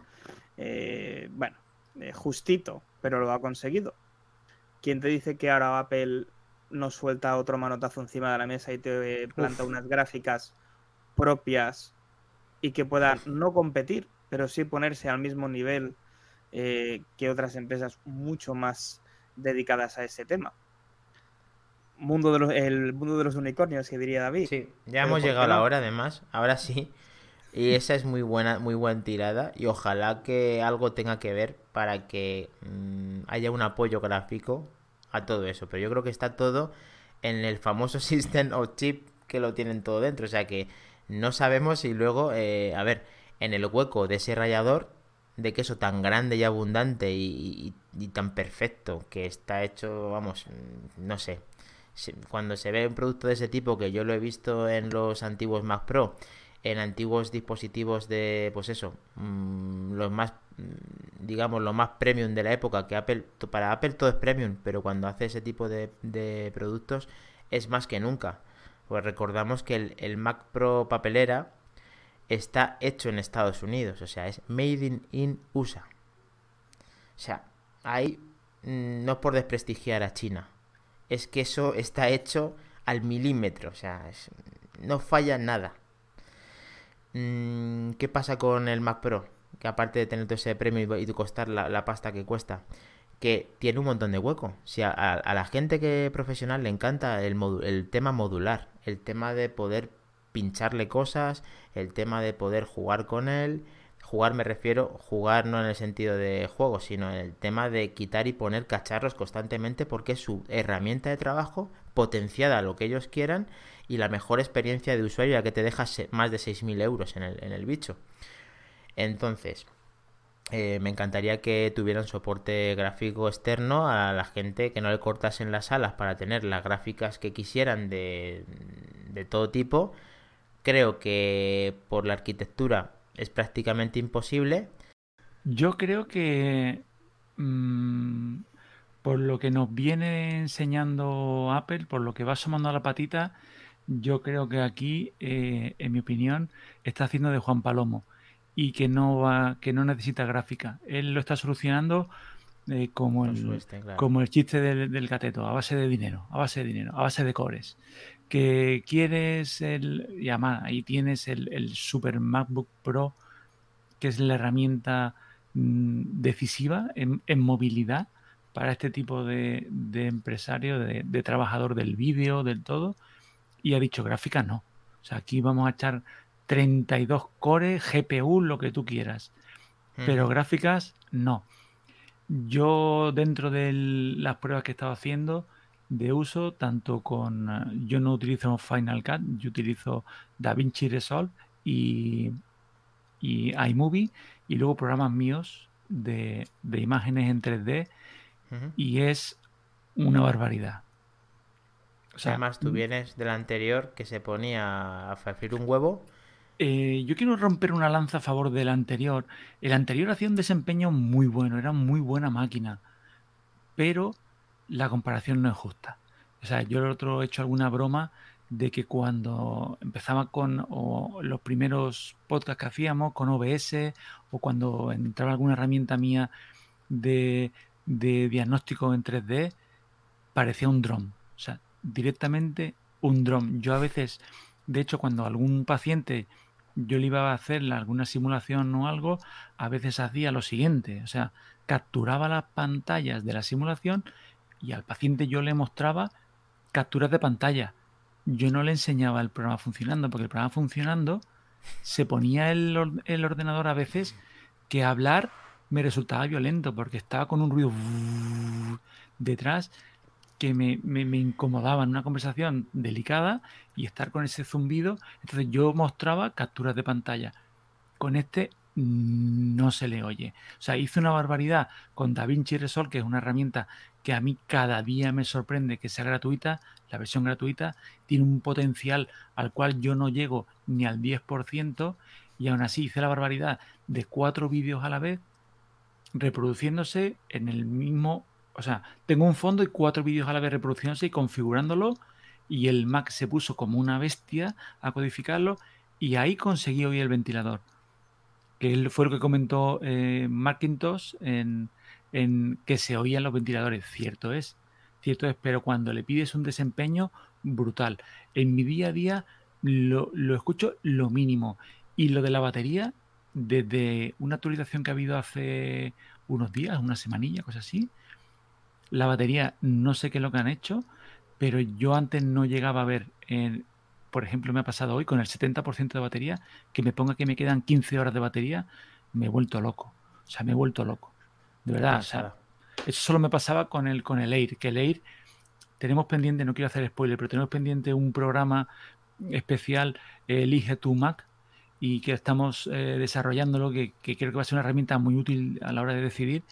eh, bueno, eh, justito, pero lo ha conseguido. ¿Quién te dice que ahora Apple no suelta otro manotazo encima de la mesa y te planta unas gráficas propias y que puedan no competir, pero sí ponerse al mismo nivel eh, que otras empresas mucho más dedicadas a ese tema. Mundo de los, el mundo de los unicornios, que diría David. Sí, ya hemos llegado a la hora, además. Ahora sí. Y esa es muy buena, muy buena tirada. Y ojalá que algo tenga que ver para que mm, haya un apoyo gráfico a todo eso. Pero yo creo que está todo en el famoso (laughs) System of Chip que lo tienen todo dentro. O sea que no sabemos si luego, eh, a ver, en el hueco de ese rallador de queso tan grande y abundante y, tan perfecto que está hecho, vamos, no sé. Cuando se ve un producto de ese tipo, que yo lo he visto en los antiguos Mac Pro, en antiguos dispositivos de, pues eso, mm, los más, mm, digamos, lo más premium de la época, que Apple, para Apple todo es premium, pero cuando hace ese tipo de, productos es más que nunca. Pues recordamos que el, Mac Pro papelera está hecho en Estados Unidos, o sea, es made in, USA. O sea, ahí mm, no por desprestigiar a China, es que eso está hecho al milímetro, o sea, no falla nada. Mm, ¿Qué pasa con el Mac Pro? Que aparte de tener todo ese premio y costar la, la pasta que cuesta, que tiene un montón de hueco. Si a, la gente que profesional le encanta el, el tema modular, el tema de poder pincharle cosas, el tema de poder jugar con él, Jugar me refiero, jugar no en el sentido de juego, sino en el tema de quitar y poner cacharros constantemente porque es su herramienta de trabajo potenciada a lo que ellos quieran y la mejor experiencia de usuario ya que te dejas más de 6.000 euros en el, en el bicho. Entonces, eh, me encantaría que tuvieran soporte gráfico externo a la gente que no le cortasen las alas para tener las gráficas que quisieran de, de todo tipo. Creo que por la arquitectura es prácticamente imposible. Yo creo que mmm, por lo que nos viene enseñando Apple, por lo que va asomando a la patita, yo creo que aquí, eh, en mi opinión, está haciendo de Juan Palomo y que no va, que no necesita gráfica. Él lo está solucionando eh, como, el, como el chiste del, del, cateto, a base de dinero, a base de dinero, a base de cores que quieres el, y además ahí tienes el, el, Super MacBook Pro, que es la herramienta mmm, decisiva en, en, movilidad para este tipo de, de empresario, de, de, trabajador del vídeo, del todo, y ha dicho gráfica no. O sea, aquí vamos a echar 32 cores, GPU, lo que tú quieras, mm. pero gráficas no. Yo dentro de las pruebas que he estado haciendo, de uso, tanto con... Eh, yo no utilizo Final Cut, yo utilizo DaVinci Resolve y, y iMovie y luego programas míos de, de imágenes en 3D uh -huh. y es una barbaridad. O sea, Además, tú vienes del anterior que se ponía a freír un huevo. Eh, yo quiero romper una lanza a favor del anterior. El anterior hacía un desempeño muy bueno, era muy buena máquina. Pero la comparación no es justa. O sea, yo el otro he hecho alguna broma de que cuando empezaba con los primeros podcasts que hacíamos con OBS o cuando entraba alguna herramienta mía de, de diagnóstico en 3D, parecía un dron. O sea, directamente un dron. Yo a veces, de hecho, cuando algún paciente yo le iba a hacer alguna simulación o algo, a veces hacía lo siguiente, o sea, capturaba las pantallas de la simulación y al paciente yo le mostraba capturas de pantalla. Yo no le enseñaba el programa funcionando, porque el programa funcionando se ponía el, el ordenador a veces que hablar me resultaba violento, porque estaba con un ruido detrás que me, me, me, incomodaba en una conversación delicada y estar con ese zumbido. Entonces yo mostraba capturas de pantalla. Con este no se le oye. O sea, hice una barbaridad con DaVinci Resolve, que es una herramienta que a mí cada día me sorprende que sea gratuita. La versión gratuita tiene un potencial al cual yo no llego ni al 10% y aún así hice la barbaridad de cuatro vídeos a la vez reproduciéndose en el mismo, o sea, tengo un fondo y cuatro vídeos a la vez reproduciéndose y configurándolo y el Mac se puso como una bestia a codificarlo y ahí conseguí oír el ventilador que fue lo que comentó eh, Macintosh en, en, que se oían los ventiladores. Cierto es, cierto es, pero cuando le pides un desempeño brutal. En mi día a día lo, lo escucho lo mínimo. Y lo de la batería, desde una actualización que ha habido hace unos días, una semanilla, cosas así, la batería no sé qué es lo que han hecho, pero yo antes no llegaba a ver en, por ejemplo, me ha pasado hoy con el 70% de batería, que me ponga que me quedan 15 horas de batería, me he vuelto loco. O sea, me he vuelto loco. De verdad, o sea, eso solo me pasaba con el, con el Air, que el Air tenemos pendiente, no quiero hacer spoiler, pero tenemos pendiente un programa especial, Elige tu Mac, y que estamos eh, desarrollándolo, que, que, creo que va a ser una herramienta muy útil a la hora de decidir.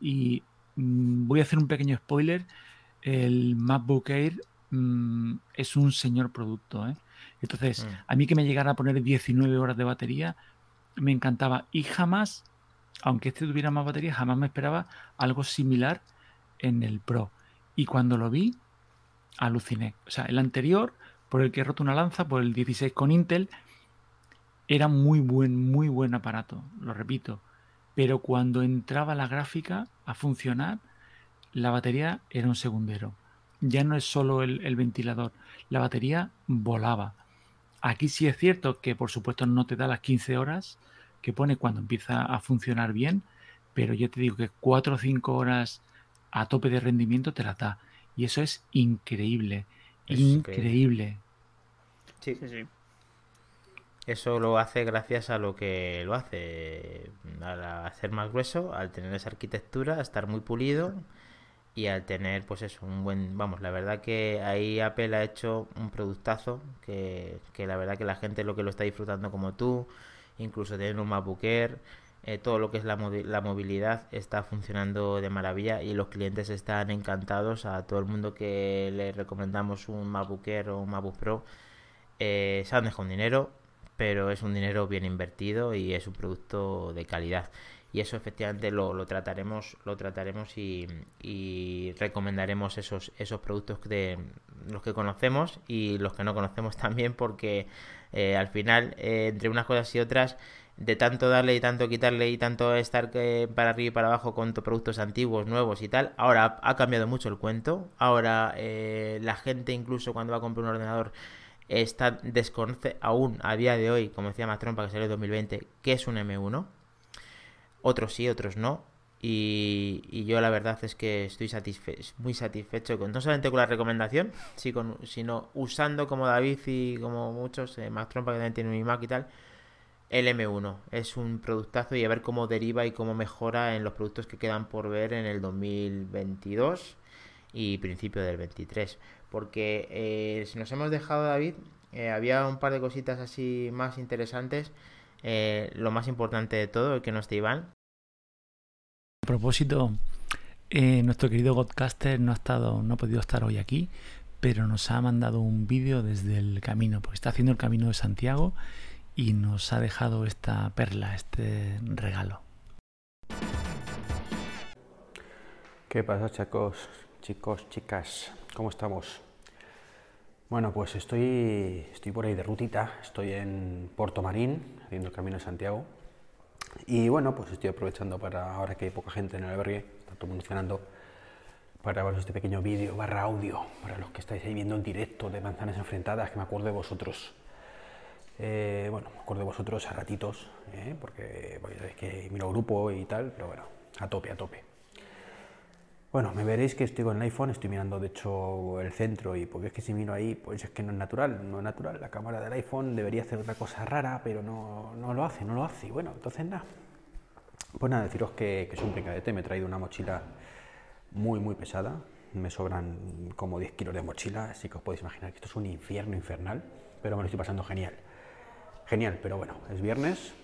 Y mmm, voy a hacer un pequeño spoiler. El MacBook Air mmm, es un señor producto. ¿eh? Entonces, mm. a mí que me llegara a poner 19 horas de batería, me encantaba. Y jamás, aunque este tuviera más batería, jamás me esperaba algo similar en el Pro. Y cuando lo vi, aluciné. O sea, el anterior, por el que he roto una lanza, por el 16 con Intel, era muy buen, muy buen aparato, lo repito. Pero cuando entraba la gráfica a funcionar, la batería era un segundero ya no es solo el, el, ventilador, la batería volaba. Aquí sí es cierto que por supuesto no te da las 15 horas que pone cuando empieza a funcionar bien, pero yo te digo que 4 o 5 horas a tope de rendimiento te la da. Y eso es increíble, es increíble. Sí, sí, sí. eso lo hace gracias a lo que lo hace, al hacer más grueso, al tener esa arquitectura, a estar muy pulido y al tener pues eso, un buen, vamos, la verdad que ahí Apple ha hecho un productazo que, que la verdad que la gente lo que lo está disfrutando como tú, incluso tienen un MacBook Air, eh, todo lo que es la, la, movilidad está funcionando de maravilla y los clientes están encantados. A todo el mundo que le recomendamos un MacBook Air o un MacBook Pro, eh, se han dinero, pero es un dinero bien invertido y es un producto de calidad. Y eso efectivamente lo, lo trataremos, lo trataremos y, recomendaremos esos, esos productos de los que conocemos y los que no conocemos (laughs) también, porque eh, al final, eh, entre unas cosas y otras, de tanto darle y tanto quitarle y tanto estar para arriba y para abajo con productos antiguos, nuevos y tal, ahora ha cambiado mucho el cuento. Ahora eh, la gente incluso cuando va a comprar un ordenador está desconoce aún a día de hoy, como decía Matrompa que salió en 2020, que es un M1. Otros sí, otros no. Y, yo la verdad es que estoy muy satisfecho con no solamente con la recomendación, sino usando como David y como muchos, eh, Trompa que también tiene mi Mac y tal, el M1. Es un productazo y a ver cómo deriva y cómo mejora en los productos que quedan por ver en el 2022 y principio del 23. Porque eh, si nos hemos dejado, David, eh, había un par de cositas así más interesantes. Eh, lo más importante de todo, el que no esté Iván, a propósito, eh, nuestro querido Godcaster no ha estado, no ha podido estar hoy aquí, pero nos ha mandado un vídeo desde el camino, porque está haciendo el camino de Santiago y nos ha dejado esta perla, este regalo. ¿Qué pasa, chicos, chicos, chicas? ¿Cómo estamos? Bueno, pues estoy, estoy por ahí de rutita, estoy en Puerto Marín, haciendo el camino de Santiago y bueno, pues estoy aprovechando para, ahora que hay poca gente en el albergue, está todo funcionando, para grabaros este pequeño vídeo barra audio, para los que estáis ahí viendo en directo de Manzanas Enfrentadas, que me acuerdo de vosotros. Eh, bueno, me acuerdo de vosotros a ratitos, ¿eh? porque bueno, que miro grupo y tal, pero bueno, a tope, a tope. Bueno, me veréis que estoy con el iPhone, estoy mirando de hecho el centro y porque es que si miro ahí, pues es que no es natural, no es natural. La cámara del iPhone debería hacer otra cosa rara, pero no, no lo hace, no lo hace. Y bueno, entonces nada. Pues nada, deciros que, que es un brincadete, me he traído una mochila muy, muy pesada. Me sobran como 10 kilos de mochila, así que os podéis imaginar que esto es un infierno infernal, pero me lo estoy pasando genial. Genial, pero bueno, es viernes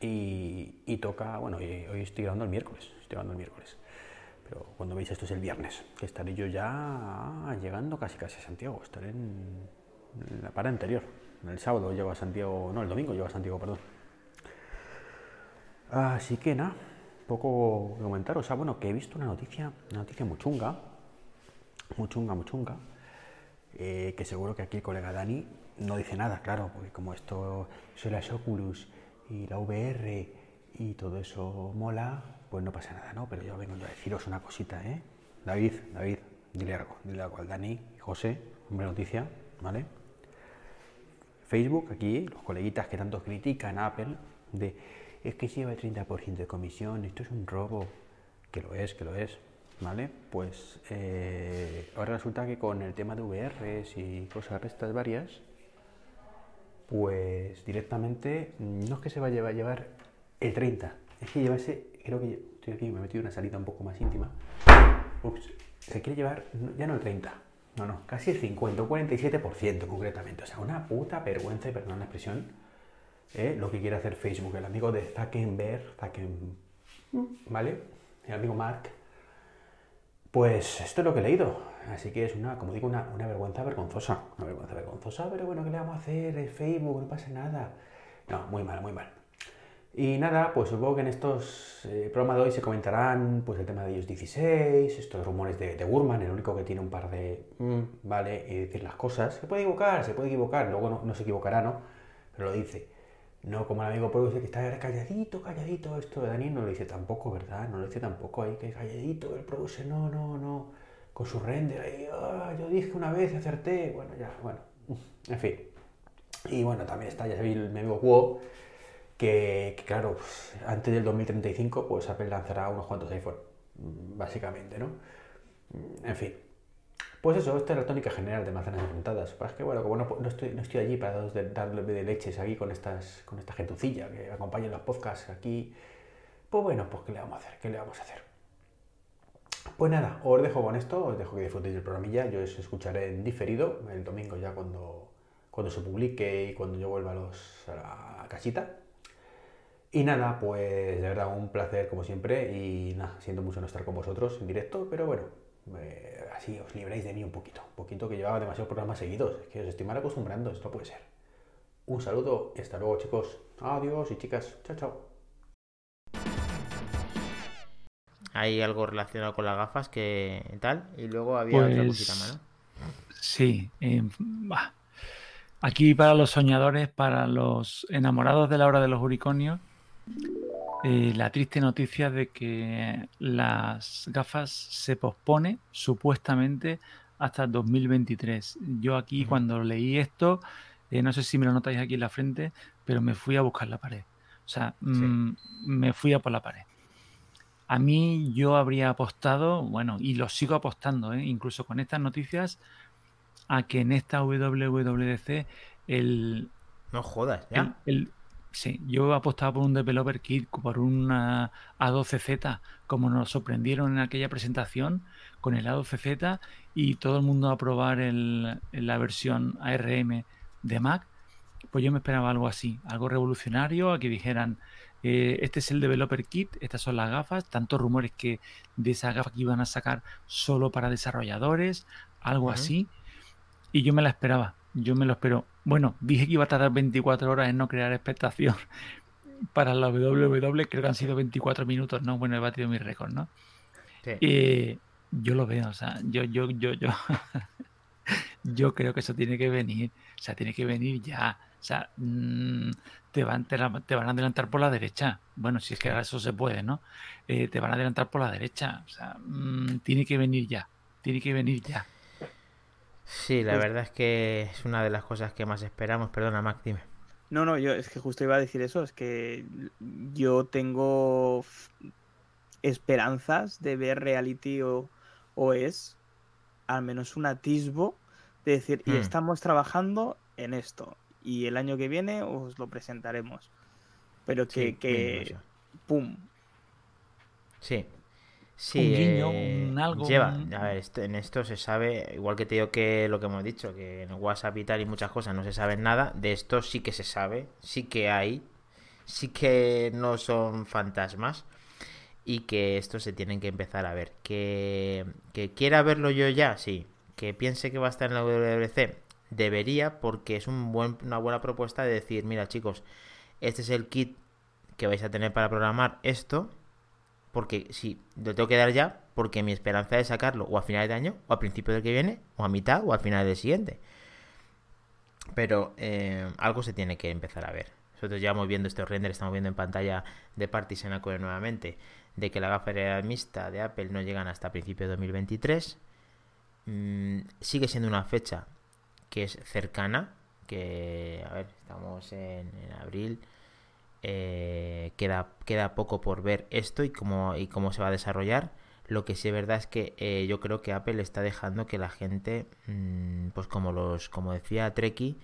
y, y toca, bueno, hoy estoy grabando el miércoles, estoy grabando el miércoles. Pero cuando veis esto es el viernes, que estaré yo ya llegando casi casi a Santiago, estaré en la para anterior. El sábado llego a Santiago, no, el domingo llego a Santiago, perdón. Así que nada, poco que comentar. O sea, bueno, que he visto una noticia, una noticia muy chunga, muy chunga, muy chunga, eh, que seguro que aquí el colega Dani no dice nada, claro, porque como esto, son las Oculus y la VR y todo eso mola, pues no pasa nada, ¿no? Pero yo vengo yo a deciros una cosita, ¿eh? David, David, dile algo, dile algo al Dani José, hombre noticia, ¿vale? Facebook, aquí, los coleguitas que tanto critican a Apple, de es que lleva el 30% de comisión, esto es un robo, que lo es, que lo es, ¿vale? Pues eh, ahora resulta que con el tema de VRs y cosas restas varias, pues directamente no es que se vaya a llevar el 30, es que llevarse creo que estoy aquí, me he metido una salida un poco más íntima. Ups, se quiere llevar ya no el 30, no, no, casi el 50, un 47% concretamente. O sea, una puta vergüenza, perdón la expresión, ¿eh? lo que quiere hacer Facebook. El amigo de Zuckerberg, Zuckerberg ¿vale? El amigo Mark. Pues esto es lo que he leído. Así que es una, como digo, una, vergüenza vergonzosa. Una vergüenza vergonzosa, pero bueno, ¿qué le vamos a hacer? Es Facebook, no pasa nada. No, muy mal, muy mal. Y nada, pues supongo que en estos eh, programas de hoy se comentarán pues el tema de iOS 16, estos rumores de, de Gurman, el único que tiene un par de mm, vale, y decir las cosas. Se puede equivocar, se puede equivocar, luego no, se equivocará, ¿no? Pero lo dice. No como el amigo dice que está calladito, calladito, esto de Dani no lo dice tampoco, ¿verdad? No lo dice tampoco ahí, que calladito, el produce, no, no, no, con su render ahí, ah, yo dije una vez, acerté, bueno, ya, bueno, (laughs) en fin. Y bueno, también está, ya sabéis, mi amigo Cuo, que, claro, pues, antes del 2035 pues Apple lanzará unos cuantos iPhone, mm, básicamente, ¿no? Mm, en fin. Pues eso, esta es la tónica general de manzanas enfrentadas. Es que bueno, como no, estoy, no estoy allí para darle de leches aquí con, estas, con esta gentucilla que acompaña los podcasts aquí, pues bueno, pues ¿qué le vamos a hacer? ¿Qué le vamos a hacer? Pues nada, os dejo con esto, os dejo que disfrutéis del programilla, yo os escucharé en diferido el domingo ya cuando, cuando se publique y cuando yo vuelva a, los, a la casita. Y nada, pues de verdad un placer como siempre y nada, siento mucho no estar con vosotros en directo, pero bueno, así os libréis de mí un poquito, un poquito que llevaba demasiados programas seguidos, es que os estoy mal acostumbrando, esto puede ser. Un saludo y hasta luego chicos, adiós y chicas, chao chao. Hay algo relacionado con las gafas que tal, y luego había otra pues, cosita más, Sí, eh, aquí para los soñadores, para los enamorados de la hora de los uriconios, eh, la triste noticia de que las gafas se pospone supuestamente hasta 2023. Yo aquí cuando leí esto, eh, no sé si me lo notáis aquí en la frente, pero me fui a buscar la pared. O sea, mm, me fui a por la pared. A mí yo habría apostado, bueno, y lo sigo apostando, ¿eh? incluso con estas noticias, a que en esta WWDC el... No jodas, ¿ya? el, Sí, yo apostaba por un developer kit, por una A12Z, como nos sorprendieron en aquella presentación con el A12Z y todo el mundo a probar el, la versión ARM de Mac. Pues yo me esperaba algo así, algo revolucionario, a que dijeran, eh, este es el developer kit, estas son las gafas, tantos rumores que de esa gafa que iban a sacar solo para desarrolladores, algo así. Y yo me la esperaba, yo me lo espero. Bueno, dije que iba a tardar 24 horas en no crear expectación. (laughs) Para la WW creo que han sido 24 minutos, ¿no? Bueno, he batido mi récord, ¿no? Sí. Eh, yo lo veo, o sea, yo, yo, yo, yo. (laughs) yo creo que eso tiene que venir. O sea, tiene que venir ya. O sea, mm, te, van, te, van a adelantar por la derecha. Bueno, si es que ahora eso se puede, ¿no? Eh, te van a adelantar por la derecha. O sea, mm, tiene que venir ya. Tiene que venir ya. Sí, la pues verdad es que es una de las cosas que más esperamos. Perdona, Mac, dime. No, no, yo es que justo iba a decir eso, es que yo tengo esperanzas de ver reality o, o es al menos un atisbo de decir, y hmm. estamos trabajando en esto, y el año que viene os lo presentaremos. Pero que, que ¡pum! Sí, Sí, eh, algo. Lleva, a ver, en esto se sabe, igual que te digo que lo que hemos dicho, que en WhatsApp y tal y muchas cosas no se sabe nada, de esto sí que se sabe, sí que hay, sí que no son fantasmas y que esto se tienen que empezar a ver. Que, que quiera verlo yo ya, sí. Que piense que va a estar en la WWC, debería, porque es un buen, una buena propuesta de decir, mira chicos, este es el kit que vais a tener para programar esto porque si lo tengo que dar ya, porque mi esperanza es sacarlo o a finales de año, o a principio del que viene, o a mitad, o a finales del siguiente. Pero eh, algo se tiene que empezar a ver. Nosotros ya vamos viendo este render, estamos viendo en pantalla de Partisan nuevamente, de que la gafa mixta de Apple no llegan hasta principios de 2023. Mm, sigue siendo una fecha que es cercana, que, a ver, estamos en abril, eh, queda, queda poco por ver esto y cómo, y cómo se va a desarrollar. Lo que sí es verdad es que eh, yo creo que Apple está dejando que la gente, mm, pues como los, como decía Treki,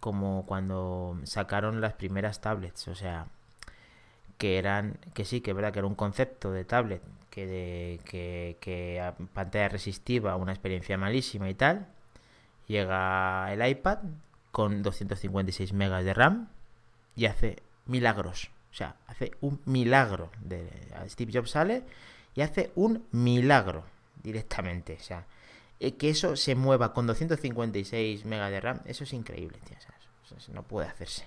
como cuando sacaron las primeras tablets, o sea, que eran, que sí, que es verdad que era un concepto de tablet, que, de, que, que pantalla resistiva, una experiencia malísima y tal. Llega el iPad con 256 megas de RAM y hace milagros. O sea, hace un milagro. De, Steve Jobs sale y hace un milagro directamente. O sea, eh, que eso se mueva con 256 megas de RAM, eso es increíble, tío. no puede hacerse.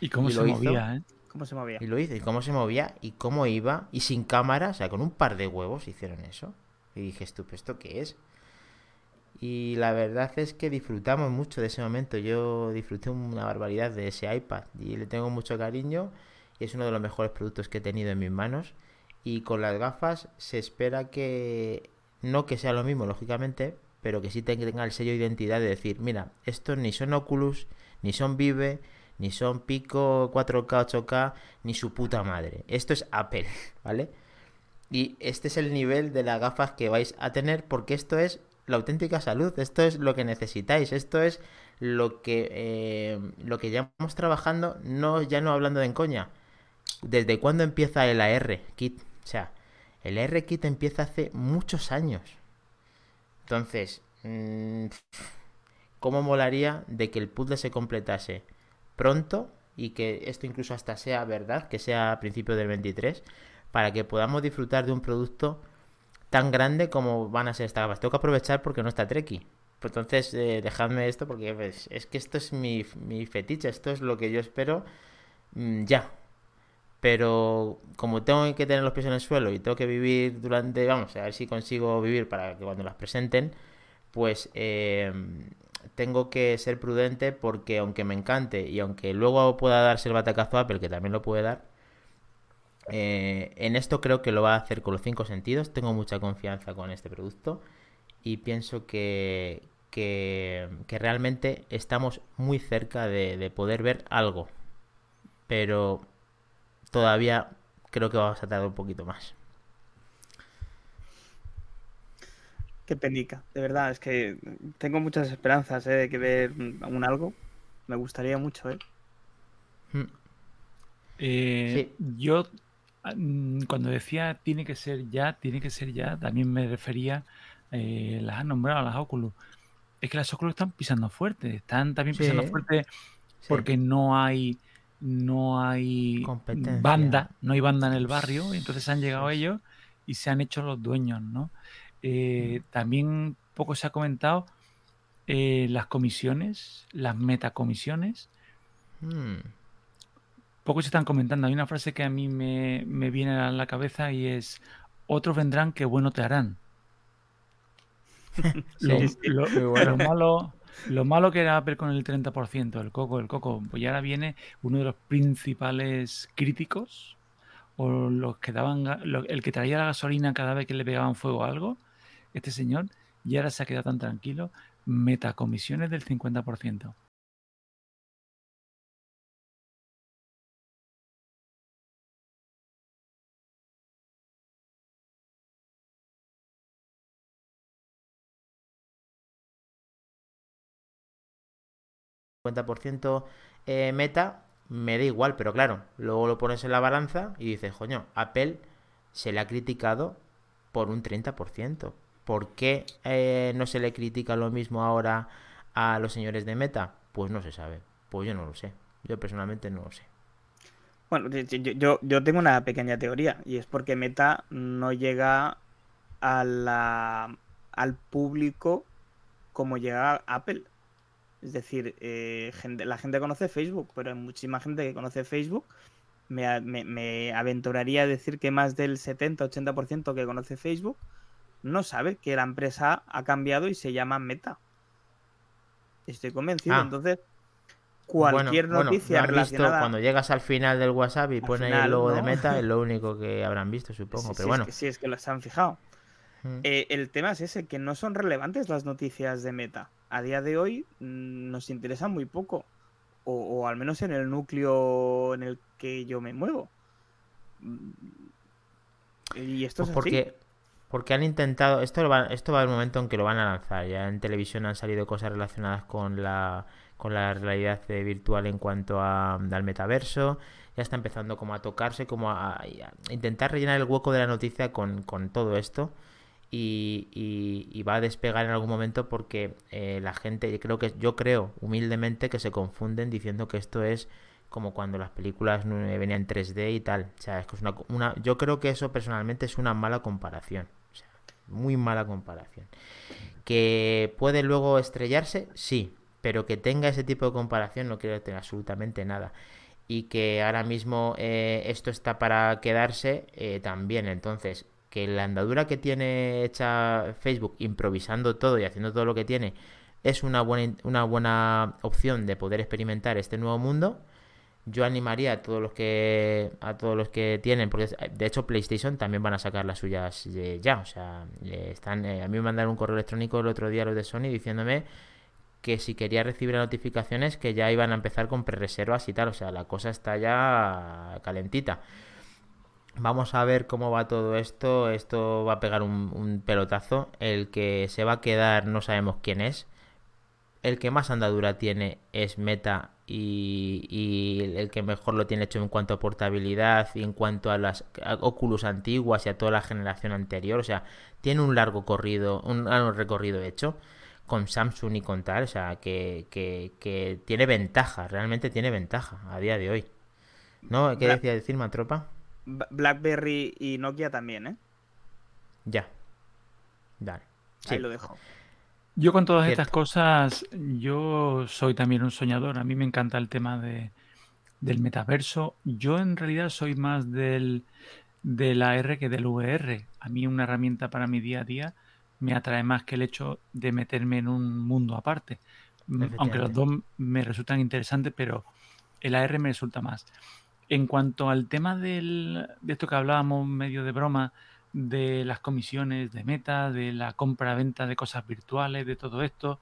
¿Y cómo se movía, eh? ¿Cómo se movía? Y lo hizo, y cómo se movía, y cómo iba, y sin cámara, o sea, con un par de huevos hicieron eso. Y dije, estupendo, ¿esto qué es? Y la verdad es que disfrutamos mucho de ese momento. Yo disfruté una barbaridad de ese iPad y le tengo mucho cariño y es uno de los mejores productos que he tenido en mis manos. Y con las gafas se espera que no que sea lo mismo, lógicamente, pero que sí tenga el sello de identidad de decir, mira, estos ni son Oculus, ni son Vive, ni son Pico 4K, 8K, ni su puta madre. Esto es Apple, (laughs) ¿vale? Y este es el nivel de las gafas que vais a tener porque esto es la auténtica salud, esto es lo que necesitáis, esto es lo que, eh, lo que llevamos trabajando, no, ya no hablando de encoña. ¿Desde cuándo empieza el AR Kit? O sea, el AR Kit empieza hace muchos años. Entonces, mmm, ¿cómo molaría de que el puzzle se completase pronto y que esto incluso hasta sea verdad, que sea a principios del 23, para que podamos disfrutar de un producto tan grande como van a ser estas gafas. Tengo que aprovechar porque no está Treki. Entonces, eh, dejadme esto porque pues, es que esto es mi, fetiche, esto es lo que yo espero mmm, ya. Pero como tengo que tener los pies en el suelo y tengo que vivir durante, vamos, a ver si consigo vivir para que cuando las presenten, pues eh, tengo que ser prudente porque aunque me encante y aunque luego pueda darse el batacazo a Apple, que también lo puede dar, eh, en esto creo que lo va a hacer con los cinco sentidos. Tengo mucha confianza con este producto y pienso que, que, que realmente estamos muy cerca de, de, poder ver algo. Pero todavía creo que vamos a tardar un poquito más. Qué penica, de verdad, es que tengo muchas esperanzas ¿eh? de que ver un algo. Me gustaría mucho, ¿eh? Eh, sí. Yo, cuando decía tiene que ser ya, tiene que ser ya, también me refería, eh, las han nombrado, las Oculus. Es que las Oculus están pisando fuerte, están también pisando sí. fuerte porque sí. no hay no hay banda, no hay banda en el barrio, entonces han llegado ellos y se han hecho los dueños, ¿no? Eh, también poco se ha comentado eh, las comisiones, las metacomisiones. Hmm. Poco se están comentando. Hay una frase que a mí me, me, viene a la cabeza y es, otros vendrán que bueno te harán. (laughs) sí, lo, sí. Lo, bueno. lo, malo, lo malo que era Apple con el 30%, el coco, el coco, pues ya ahora viene uno de los principales críticos o los que daban, el que traía la gasolina cada vez que le pegaban fuego a algo, este señor, y ahora se ha quedado tan tranquilo, metacomisiones del 50%. Eh, meta, me da igual, pero claro, luego lo pones en la balanza y dices, coño, Apple se le ha criticado por un 30%. ¿Por qué eh, no se le critica lo mismo ahora a los señores de Meta? Pues no se sabe. Pues yo no lo sé. Yo personalmente no lo sé. Bueno, yo, yo, tengo una pequeña teoría y es porque Meta no llega a al público como llega Apple. Es decir, eh, gente, la gente conoce Facebook, pero hay muchísima gente que conoce Facebook. Me, me, me aventuraría a decir que más del 70-80% que conoce Facebook no sabe que la empresa ha cambiado y se llama Meta. Estoy convencido. Ah. Entonces, cualquier bueno, noticia bueno, no relacionada... Visto, cuando llegas al final del WhatsApp y pones final, el logo ¿no? de Meta, es (laughs) lo único que habrán visto, supongo. Sí, pero sí, bueno. Es que, sí, es que los han fijado. Mm. Eh, el tema es ese, que no son relevantes las noticias de Meta. A día de hoy mmm, nos interesan muy poco. O, o, al menos en el núcleo en el que yo me muevo. Y esto pues es porque, así. Porque han intentado, esto va, esto va a haber un momento en que lo van a lanzar. Ya en televisión han salido cosas relacionadas con la, con la realidad virtual en cuanto a, al metaverso. Ya está empezando como a tocarse, como a, a intentar rellenar el hueco de la noticia con, con todo esto. Y, va a despegar en algún momento porque eh, la gente, creo que yo creo humildemente que se confunden diciendo que esto es como cuando las películas venían en 3D y tal. O sea, es que es una, yo creo que eso personalmente es una mala comparación. O sea, muy mala comparación. Que puede luego estrellarse, sí, pero que tenga ese tipo de comparación no quiero tener absolutamente nada. Y que ahora mismo eh, esto está para quedarse eh, también. Entonces, que la andadura que tiene hecha Facebook improvisando todo y haciendo todo lo que tiene es una buena, una buena opción de poder experimentar este nuevo mundo yo animaría a todos los que a todos los que tienen porque de hecho PlayStation también van a sacar las suyas ya o sea están eh, a mí me mandaron un correo electrónico el otro día los de Sony diciéndome que si quería recibir notificaciones que ya iban a empezar con pre-reservas y tal o sea la cosa está ya calentita Vamos a ver cómo va todo esto. Esto va a pegar un, pelotazo. El que se va a quedar no sabemos quién es. El que más andadura tiene es Meta y, el que mejor lo tiene hecho en cuanto a portabilidad y en cuanto a las Oculus antiguas y a toda la generación anterior. O sea, tiene un largo corrido, un largo recorrido hecho con Samsung y con tal. O sea, que, que, tiene ventaja, realmente tiene ventaja a día de hoy. ¿No? ¿Qué decía decir, Matropa? BlackBerry y Nokia también, ¿eh? Ya. Dale. Ahí lo dejo. Yo con todas estas cosas, yo soy también un soñador. A mí me encanta el tema de, del metaverso. Yo en realidad soy más del, de la R que del VR. A mí una herramienta para mi día a día me atrae más que el hecho de meterme en un mundo aparte. Aunque los dos me resultan interesantes, pero el AR me resulta más. En cuanto al tema del, de esto que hablábamos medio de broma, de las comisiones de meta, de la compra-venta de cosas virtuales, de todo esto,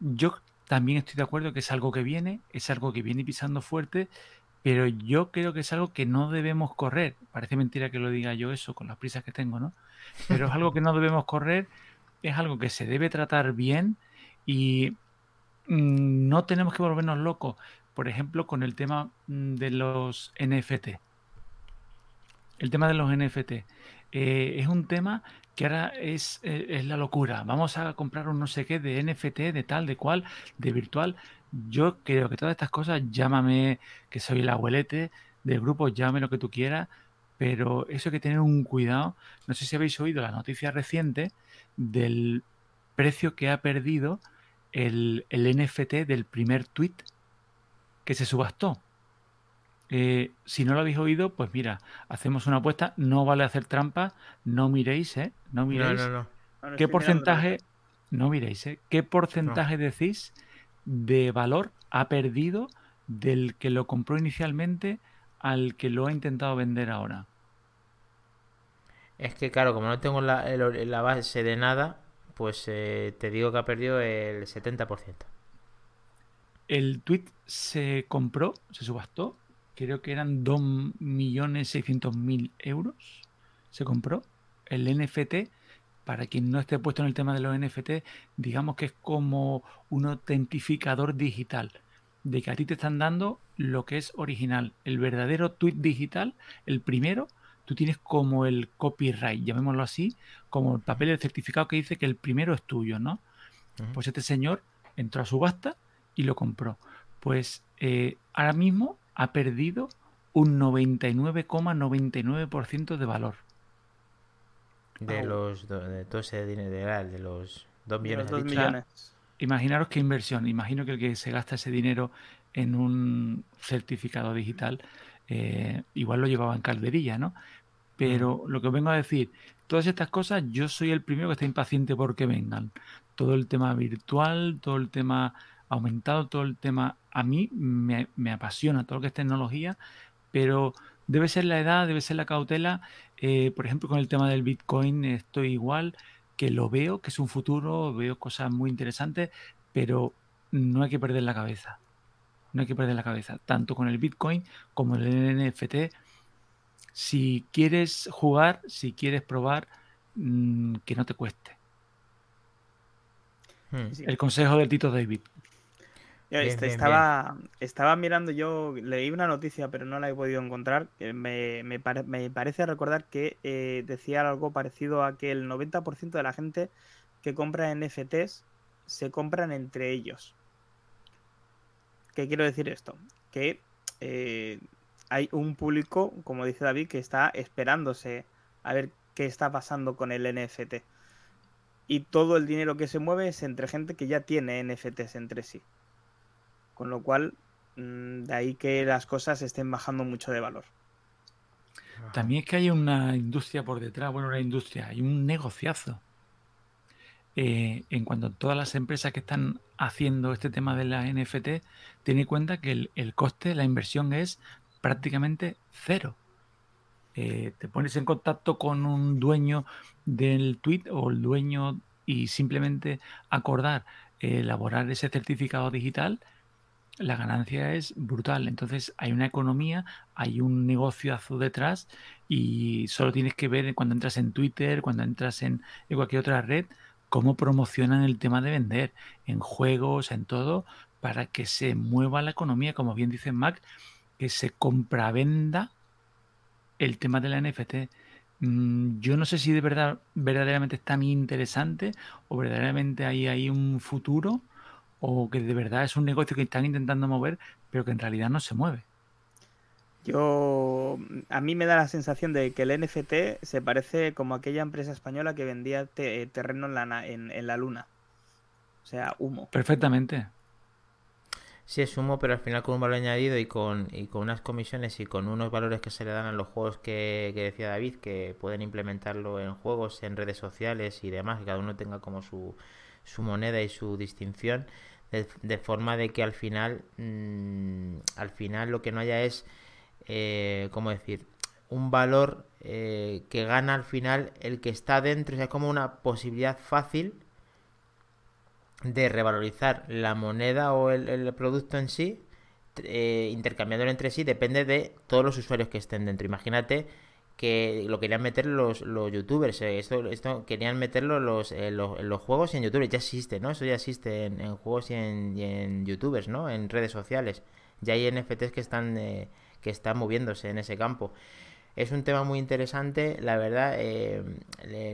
yo también estoy de acuerdo que es algo que viene, es algo que viene pisando fuerte, pero yo creo que es algo que no debemos correr. Parece mentira que lo diga yo eso con las prisas que tengo, ¿no? Pero es algo que no debemos correr, es algo que se debe tratar bien y mm, no tenemos que volvernos locos por ejemplo, con el tema mm, de los NFT. El tema de los NFT. Eh, es un tema que ahora es, eh, es, la locura. Vamos a comprar un no sé qué de NFT, de tal, de cual, de virtual. Yo creo que todas estas cosas, llámame que soy el abuelete del grupo, llámame lo que tú quieras, pero eso hay que tener un cuidado. No sé si habéis oído la noticia reciente del precio que ha perdido el, el NFT del primer tweet que se subastó. Eh, si no lo habéis oído, pues mira, hacemos una apuesta. No vale hacer trampa. No miréis, ¿eh? No miréis. No, no, ¿Qué porcentaje? No miréis, ¿eh? ¿Qué porcentaje decís de valor ha perdido del que lo compró inicialmente al que lo ha intentado vender ahora? Es que, claro, como no tengo la, la base de nada, pues eh, te digo que ha perdido el 70%. El tweet se compró, se subastó, creo que eran 2.600.000 euros. Se compró el NFT. Para quien no esté puesto en el tema de los NFT, digamos que es como un autentificador digital, de que a ti te están dando lo que es original. El verdadero tweet digital, el primero, tú tienes como el copyright, llamémoslo así, como el papel del certificado que dice que el primero es tuyo, ¿no? Pues este señor entró a subasta y lo compró. Pues eh, ahora mismo ha perdido un 99,99% de valor. De los de todo ese dinero de los 2 millones. De millones. imaginaros qué inversión. Imagino que el que se gasta ese dinero en un certificado digital, eh, igual lo llevaba en calderilla, ¿no? Pero lo que os vengo a decir, todas estas cosas, yo soy el primero que está impaciente porque vengan. Todo el tema virtual, todo el tema aumentado todo el tema. A mí me, apasiona todo lo que es tecnología, pero debe ser la edad, debe ser la cautela. Eh, por ejemplo, con el tema del Bitcoin estoy igual, que lo veo, que es un futuro, veo cosas muy interesantes, pero no hay que perder la cabeza. No hay que perder la cabeza, tanto con el Bitcoin como el NFT. Si quieres jugar, si quieres probar, mm, que no te cueste. Hmm. El consejo de Tito David. Este, estaba, estaba mirando yo, leí una noticia, pero no la he podido encontrar. Me, me, parece recordar que eh, decía algo parecido a que el 90% de la gente que compra NFTs se compran entre ellos. ¿Qué quiero decir esto? Que eh, hay un público, como dice David, que está esperándose a ver qué está pasando con el NFT. Y todo el dinero que se mueve es entre gente que ya tiene NFTs entre sí. Con lo cual, mm, de ahí que las cosas estén bajando mucho de valor. También es que hay una industria por detrás, bueno, una industria, hay un negociazo. Eh, en cuanto a todas las empresas que están haciendo este tema de la NFT, ten en cuenta que el, el coste, la inversión es prácticamente cero. Eh, te pones en contacto con un dueño del tweet o el dueño y simplemente acordar elaborar ese certificado digital la ganancia es brutal. Entonces hay una economía, hay un negocio azul detrás y solo tienes que ver cuando entras en Twitter, cuando entras en, cualquier otra red, cómo promocionan el tema de vender en juegos, en todo, para que se mueva la economía, como bien dice Mac, que se compra-venda el tema de la NFT. Mm, yo no sé si de verdad verdaderamente es tan interesante o verdaderamente hay ahí un futuro o que de verdad es un negocio que están intentando mover, pero que en realidad no se mueve. Yo, a mí me da la sensación de que el NFT se parece como aquella empresa española que vendía terreno en la, en, la luna. O sea, humo. Perfectamente. Sí, es humo, pero al final con un valor añadido y con, y con unas comisiones y con unos valores que se le dan a los juegos que, que decía David, que pueden implementarlo en juegos, en redes sociales y demás, que cada uno tenga como su, su moneda y su distinción de, forma de que al final, mm, al final lo que no haya es, eh, ¿cómo decir? Un valor eh, que gana al final el que está dentro, o sea, como una posibilidad fácil de revalorizar la moneda o el, producto en sí, eh, intercambiándolo entre sí, depende de todos los usuarios que estén dentro. Imagínate que lo querían meter los, los youtubers. Eh, esto, esto querían meterlo los, eh, los, los juegos y en youtubers. Ya existe, ¿no? Eso ya existe en, juegos y en, en, youtubers, ¿no? En redes sociales. Ya hay NFTs que están, eh, que están moviéndose en ese campo. Es un tema muy interesante, la verdad, eh,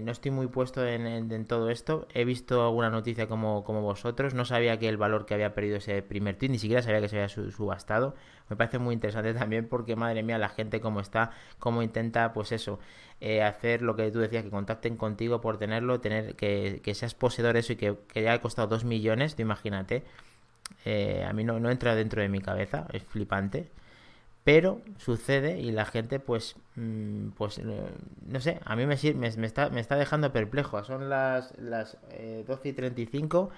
no estoy muy puesto en, todo esto. He visto alguna noticia como, como vosotros, no sabía que el valor que había perdido ese primer tweet, ni siquiera sabía que se había subastado. Me parece muy interesante (laughs) también porque, madre mía, la gente como está, cómo intenta, pues eso, eh, hacer lo que tú decías, que contacten contigo por tenerlo, tener que, que seas poseedor de eso y que, que ya ha costado 2 millones, imagínate. Eh, a mí no, no entra dentro de mi cabeza, es flipante pero sucede y la gente pues mm, pues eh, no sé a mí me, me, me, está, me está dejando perplejo. Son las, las 12 y 35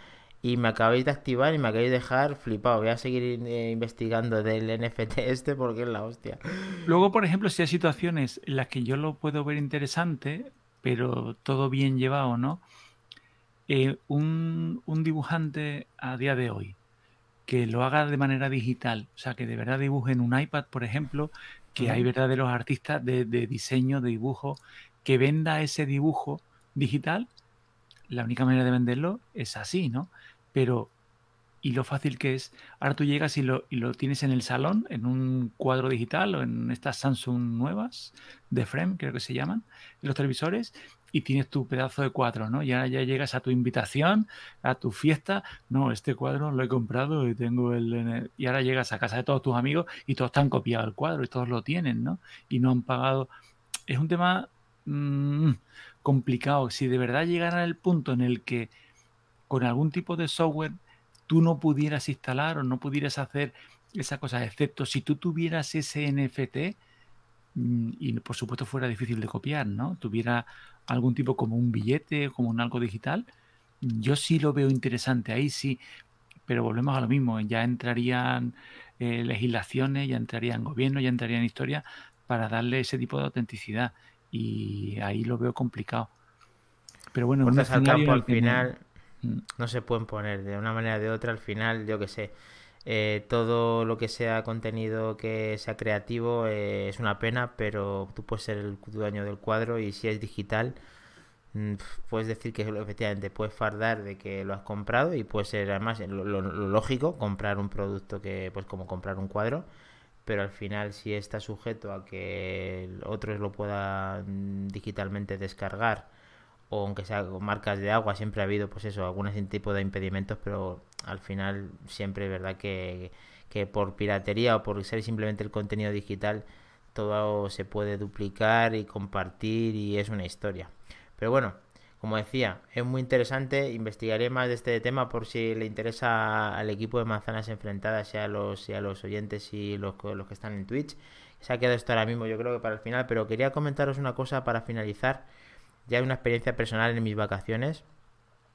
y me acabáis de activar y me acabáis de dejar flipado. Voy a seguir eh, investigando del NFT (laughs) este porque es la hostia. Luego por ejemplo si hay situaciones en las que yo lo puedo ver interesante pero todo bien llevado no eh, un, un dibujante a día de hoy que lo haga de manera digital, o sea, que de verdad dibuje en un iPad, por ejemplo, que hay verdaderos artistas de, diseño, de dibujo, que venda ese dibujo digital, la única manera de venderlo es así, ¿no? Pero, y lo fácil que es, ahora tú llegas y lo, y lo tienes en el salón, en un cuadro digital o en estas Samsung nuevas, de frame, creo que se llaman, los televisores, y tienes tu pedazo de cuadro, ¿no? Ya, ya llegas a tu invitación, a tu fiesta, no, este cuadro lo he comprado y tengo el... Y ahora llegas a casa de todos tus amigos y todos están copiado el cuadro y todos lo tienen, ¿no? Y no han pagado... Es un tema mm, complicado. Si de verdad llegara el punto en el que con algún tipo de software tú no pudieras instalar o no pudieras hacer esa cosa, excepto si tú tuvieras ese NFT, mm, y por supuesto fuera difícil de copiar, ¿no? Tuviera algún tipo como un billete, como un algo digital, yo sí lo veo interesante, ahí sí, pero volvemos a lo mismo, ya entrarían eh, legislaciones, ya entrarían gobierno, ya entrarían historia para darle ese tipo de autenticidad y ahí lo veo complicado. Pero bueno, al campo al final. No se pueden poner de una manera o de otra, al final, yo que sé, eh, todo lo que sea contenido que sea creativo eh, es una pena, pero tú puedes ser el dueño del cuadro y si es digital, mm, puedes decir que efectivamente puedes fardar de que lo has comprado y puede ser además lo, lógico comprar un producto que pues como comprar un cuadro, pero al final si está sujeto a que otros lo puedan digitalmente descargar o aunque sea marcas de agua, siempre ha habido pues eso, algún tipo de impedimentos, pero al final siempre es verdad que, que por piratería o por ser simplemente el contenido digital todo se puede duplicar y compartir y es una historia. Pero bueno, como decía, es muy interesante, investigaré más de este tema por si le interesa al equipo de manzanas enfrentadas, sea a los, sea los oyentes y los, los que están en Twitch. Se ha quedado esto ahora mismo, yo creo que para el final, pero quería comentaros una cosa para finalizar ya hay una experiencia personal en mis vacaciones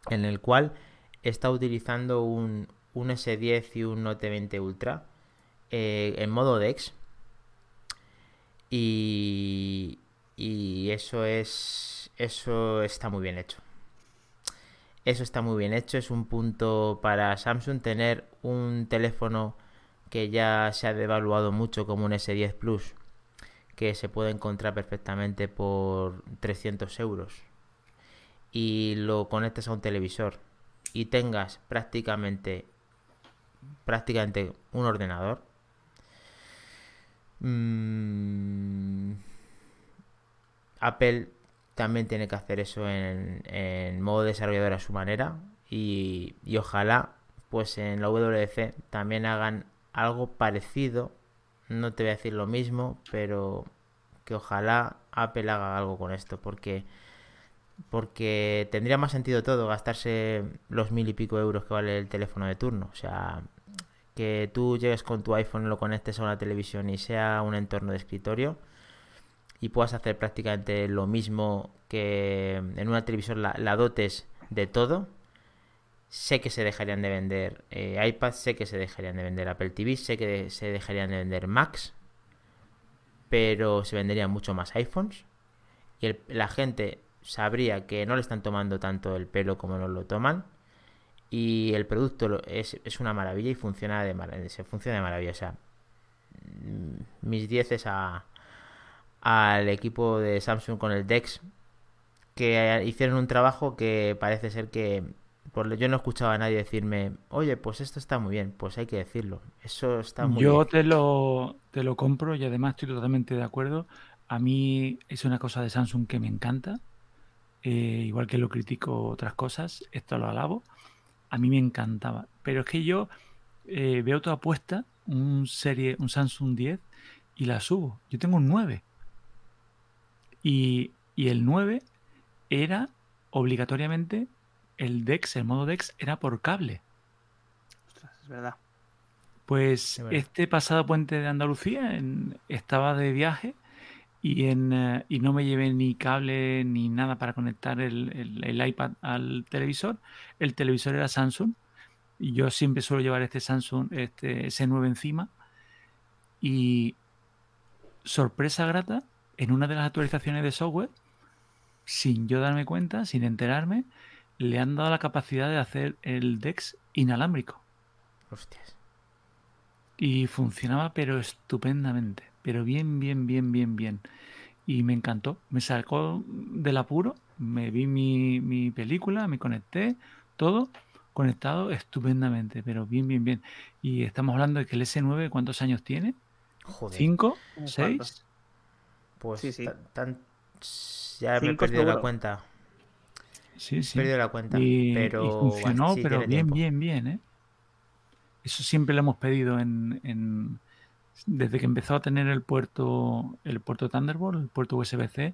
en el cual he estado utilizando un, un S10 y un Note 20 Ultra eh, en modo DeX. Y, y eso es eso está muy bien hecho. Eso está muy bien hecho es un punto para Samsung tener un teléfono que ya se ha devaluado mucho como un S10 Plus, que se puede encontrar perfectamente por 300 euros, y lo conectes a un televisor y tengas prácticamente prácticamente un ordenador mm, Apple también tiene que hacer eso en, modo desarrollador a su manera y, y, ojalá pues en la WDC también hagan algo parecido no te voy a decir lo mismo pero que ojalá Apple haga algo con esto porque porque tendría más sentido todo gastarse los mil y pico euros que vale el teléfono de turno. O sea, que tú llegues con tu iPhone, lo conectes a una televisión y sea un entorno de escritorio y puedas hacer prácticamente lo mismo que en una televisión la, dotes de todo. Sé que se dejarían de vender eh, iPads, sé que se dejarían de vender Apple TV, sé que se dejarían de vender Macs, pero se venderían mucho más iPhones. Y la gente sabría que no le están tomando tanto el pelo como nos lo toman. Y el producto es, es una maravilla y funciona de, se funciona de maravilla. O sea, mm, mis 10 es a, al equipo de Samsung con el DeX que hicieron un trabajo que parece ser que yo no escuchaba a nadie decirme, oye, pues esto está muy bien, pues hay que decirlo. Eso está muy yo bien. Yo te lo, te lo compro y además estoy totalmente de acuerdo. A mí es una cosa de Samsung que me encanta. Eh, igual que lo critico otras cosas, esto lo alabo. A mí me encantaba. Pero es que yo eh, veo tu apuesta, un, serie, un Samsung 10, y la subo. Yo tengo un 9. Y, el 9 era obligatoriamente el DeX, el modo DeX era por cable. Ostras, es verdad. Pues este pasado puente de Andalucía estaba de viaje y, en, eh, y no me llevé ni cable ni nada para conectar el, iPad al televisor. El televisor era Samsung y yo siempre suelo llevar este Samsung, este S9 encima. Y sorpresa grata, en una de las actualizaciones de software, sin yo darme cuenta, sin enterarme, le han dado la capacidad de hacer el DeX inalámbrico. Hostias. Y funcionaba pero estupendamente pero bien, bien, bien, bien, bien. Y me encantó, me sacó del apuro, me vi mi, película, me conecté, todo conectado estupendamente, pero bien, bien, bien. Y estamos hablando de que el S9, ¿cuántos años tiene? Joder. ¿Cinco? ¿Seis? Pues sí, sí. ya me he perdido la cuenta. Sí, sí. Perdido la cuenta. pero funcionó, pero bien, bien, bien, ¿eh? Eso siempre lo hemos pedido en, desde que empezó a tener el puerto, el puerto Thunderbolt, el puerto USB-C,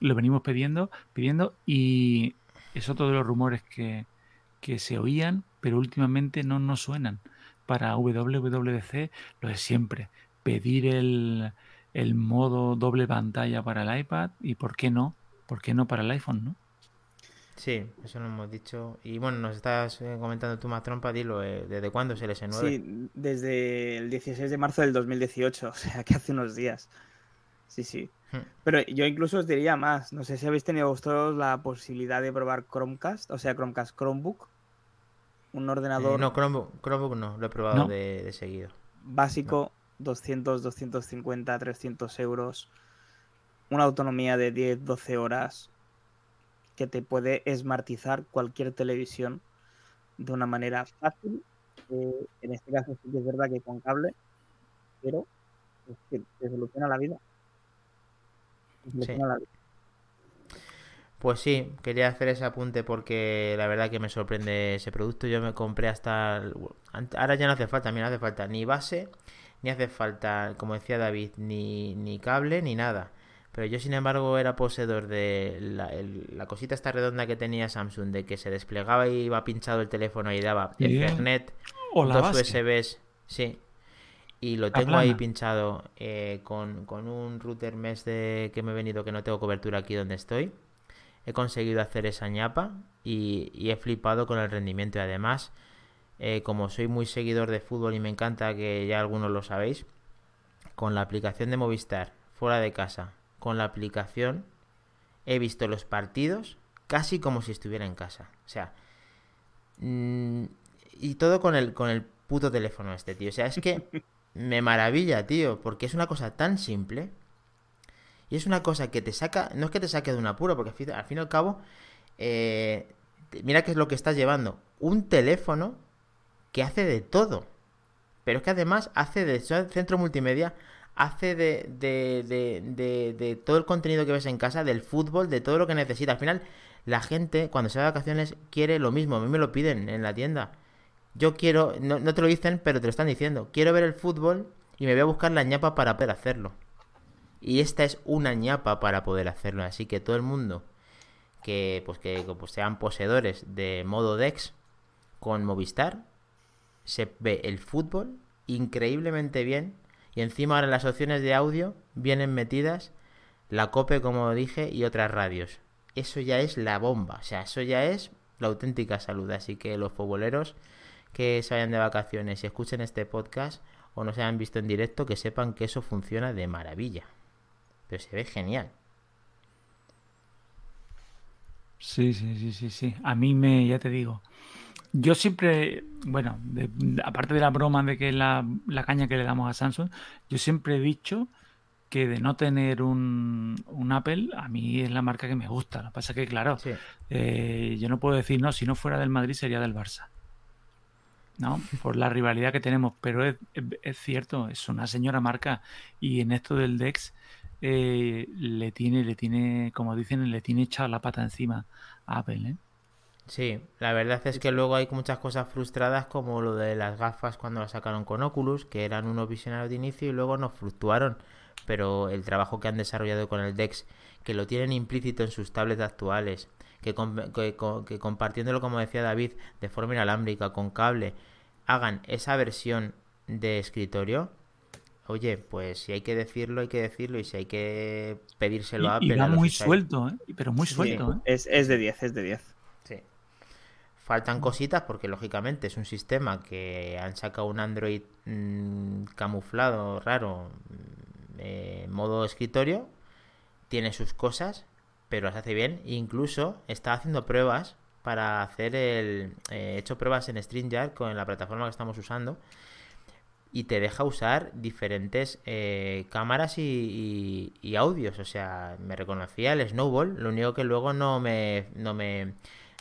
lo venimos pidiendo, pidiendo y es otro de los rumores que, se oían, pero últimamente no nos suenan. Para WWDC lo es siempre, pedir el, el modo doble pantalla para el iPad y por qué no, por qué no para el iPhone, ¿no? Sí, eso lo hemos dicho. Y bueno, nos estás eh, comentando tú más trompa, dilo, eh, ¿desde cuándo es el S9? Sí, desde el 16 de marzo del 2018, (laughs) o sea, que hace unos días. Sí, sí. Hmm. Pero yo incluso os diría más, no sé si habéis tenido vosotros la posibilidad de probar Chromecast, o sea, Chromecast Chromebook, un ordenador... Eh, no, Chromebook, no, lo he probado de, seguido. Básico, 200, 250, 300 euros, una autonomía de 10, 12 horas, que te puede esmartizar cualquier televisión de una manera fácil. Eh, en este caso sí que es verdad que con cable, pero es que te soluciona la vida. Pues sí, quería hacer ese apunte porque la verdad que me sorprende ese producto. Yo me compré hasta... Ahora ya no hace falta, a mí no hace falta ni base, ni hace falta, como decía David, ni, ni cable, ni nada. Pero yo, sin embargo, era poseedor de la, cosita esta redonda que tenía Samsung, de que se desplegaba y iba pinchado el teléfono y daba Ethernet, o dos USBs, sí. Y lo tengo ahí pinchado eh, con, un router mesh de, que me he venido que no tengo cobertura aquí donde estoy. He conseguido hacer esa ñapa y, he flipado con el rendimiento. Y además, eh, como soy muy seguidor de fútbol y me encanta que ya algunos lo sabéis, con la aplicación de Movistar fuera de casa con la aplicación he visto los partidos casi como si estuviera en casa. O sea, mm, y todo con el, con el puto teléfono este, tío. O sea, es que (laughs) me maravilla, tío, porque es una cosa tan simple. Y es una cosa que te saca, no es que te saque de un apuro, porque al fin y al cabo, eh, mira qué es lo que estás llevando. Un teléfono que hace de todo. Pero es que además hace de centro multimedia, hace de, de, de, de, todo el contenido que ves en casa, del fútbol, de todo lo que necesitas. Al final, la gente cuando se va de vacaciones quiere lo mismo. A mí me lo piden en la tienda. Yo quiero, no, no te lo dicen, pero te lo están diciendo. Quiero ver el fútbol y me voy a buscar la ñapa para poder hacerlo. Y esta es una ñapa para poder hacerlo. Así que todo el mundo que pues que pues, sean poseedores de modo Dex con Movistar se ve el fútbol increíblemente bien y encima ahora las opciones de audio vienen metidas la cope como dije y otras radios. Eso ya es la bomba o sea eso ya es la auténtica salud. Así que los futboleros que se vayan de vacaciones y escuchen este podcast o no se hayan visto en directo que sepan que eso funciona de maravilla. Pero se ve genial. Sí, sí, sí, sí, sí. A mí me, ya te digo, yo siempre, bueno, aparte de la broma de que la, la caña que le damos a Samsung, yo siempre he dicho que de no tener un, un, Apple, a mí es la marca que me gusta. Lo que pasa es que, claro, eh, yo no puedo decir, no, si no fuera del Madrid sería del Barça. ¿No? (laughs) Por la rivalidad que tenemos, pero es, es cierto, es una señora marca y en esto del DEX eh, le tiene, le tiene, como dicen, le tiene echado la pata encima a Apple, ¿eh? Sí, la verdad es que luego hay muchas cosas frustradas como lo de las gafas cuando las sacaron con Oculus, que eran unos visionarios de inicio y luego no fluctuaron. Pero el trabajo que han desarrollado con el DeX, que lo tienen implícito en sus tablets actuales, que, que compartiéndolo, como decía David, de forma inalámbrica, con cable, hagan esa versión de escritorio, oye, pues si hay que decirlo, hay que decirlo, y si hay que pedírselo a Apple. Y va muy suelto, ¿eh? Pero muy suelto, ¿eh? Es, es, de 10, es de 10. Faltan cositas porque, lógicamente, es un sistema que han sacado un Android mmm, camuflado, raro, eh, modo escritorio. Tiene sus cosas, pero las hace bien. Incluso está haciendo pruebas para hacer el. Eh, he hecho pruebas en StreamYard con la plataforma que estamos usando y te deja usar diferentes eh, cámaras y, audios. O sea, me reconocía el Snowball, lo único que luego no me, no me,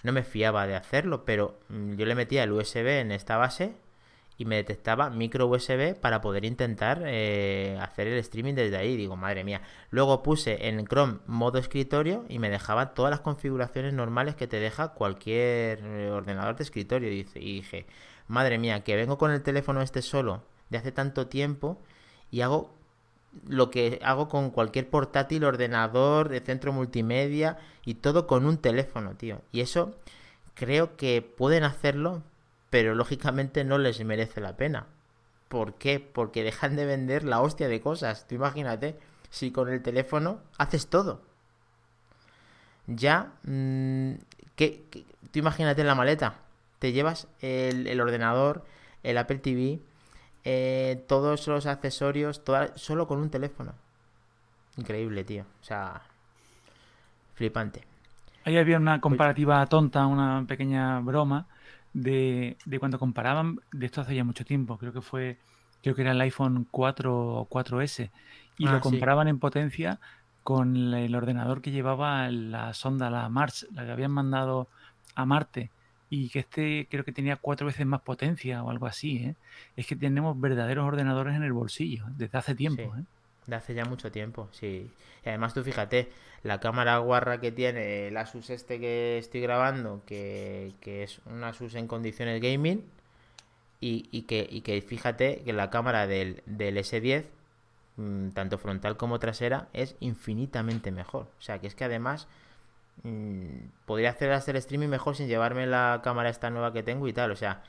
no me fiaba de hacerlo, pero mm, yo le metía el USB en esta base y me detectaba micro USB para poder intentar eh, hacer el streaming desde ahí. Digo, madre mía. Luego puse en Chrome modo escritorio y me dejaba todas las configuraciones normales que te deja cualquier eh, ordenador de escritorio. Y dije, madre mía, que vengo con el teléfono este solo de hace tanto tiempo y hago lo que hago con cualquier portátil, ordenador, de centro multimedia y todo con un teléfono, tío. Y eso creo que pueden hacerlo, pero lógicamente no les merece la pena. ¿Por qué? Porque dejan de vender la hostia de cosas. Tú imagínate, si con el teléfono haces todo. Ya, mmm, ¿qué, tú imagínate en la maleta. Te llevas el, el ordenador, el Apple TV, eh, todos los accesorios, solo con un teléfono. Increíble, tío. O sea, flipante. Ahí había una comparativa tonta, una pequeña broma de, cuando comparaban, de esto hace ya mucho tiempo, creo que fue, creo que era el iPhone 4 o 4S, y ah, lo comparaban en potencia con el ordenador que llevaba la sonda, la Mars, la que habían mandado a Marte y que este creo que tenía cuatro veces más potencia o algo así. ¿eh? Es que tenemos verdaderos ordenadores en el bolsillo ¿eh? desde hace tiempo. ¿eh? De hace ya mucho tiempo, sí. Y además tú fíjate, la cámara guarra que tiene el Asus este que estoy grabando, que, es un Asus en condiciones gaming, y, y, que, y que fíjate que la cámara del, del S10, mm, tanto frontal como trasera, es infinitamente mejor. O sea, que es que además podría hacer hacer streaming mejor sin llevarme la cámara esta nueva que tengo y tal. O sea,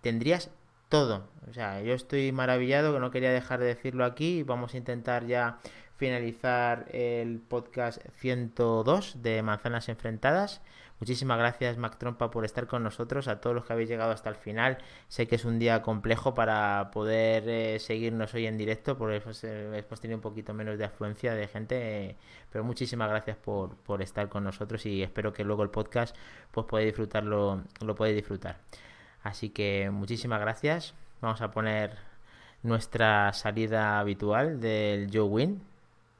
tendrías todo. O sea, yo estoy maravillado que no quería dejar de decirlo aquí. Vamos a intentar ya finalizar el podcast 102 de Manzanas Enfrentadas. Muchísimas gracias, Mac Trompa, por estar con nosotros, a todos los que habéis llegado hasta el final. Sé que es un día complejo para poder eh, seguirnos hoy en directo, porque hemos, eh, tenido un poquito menos de afluencia de gente, pero muchísimas gracias por, por, estar con nosotros y espero que luego el podcast pues podáis disfrutarlo, lo podéis disfrutar. Así que muchísimas gracias vamos a poner nuestra salida habitual del Joe Win.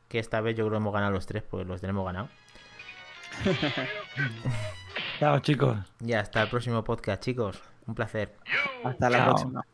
Que esta vez yo creo que hemos ganado los tres, pues los tenemos ganado. Chao, chicos. Y hasta el próximo podcast, chicos. Un placer. Hasta la próxima.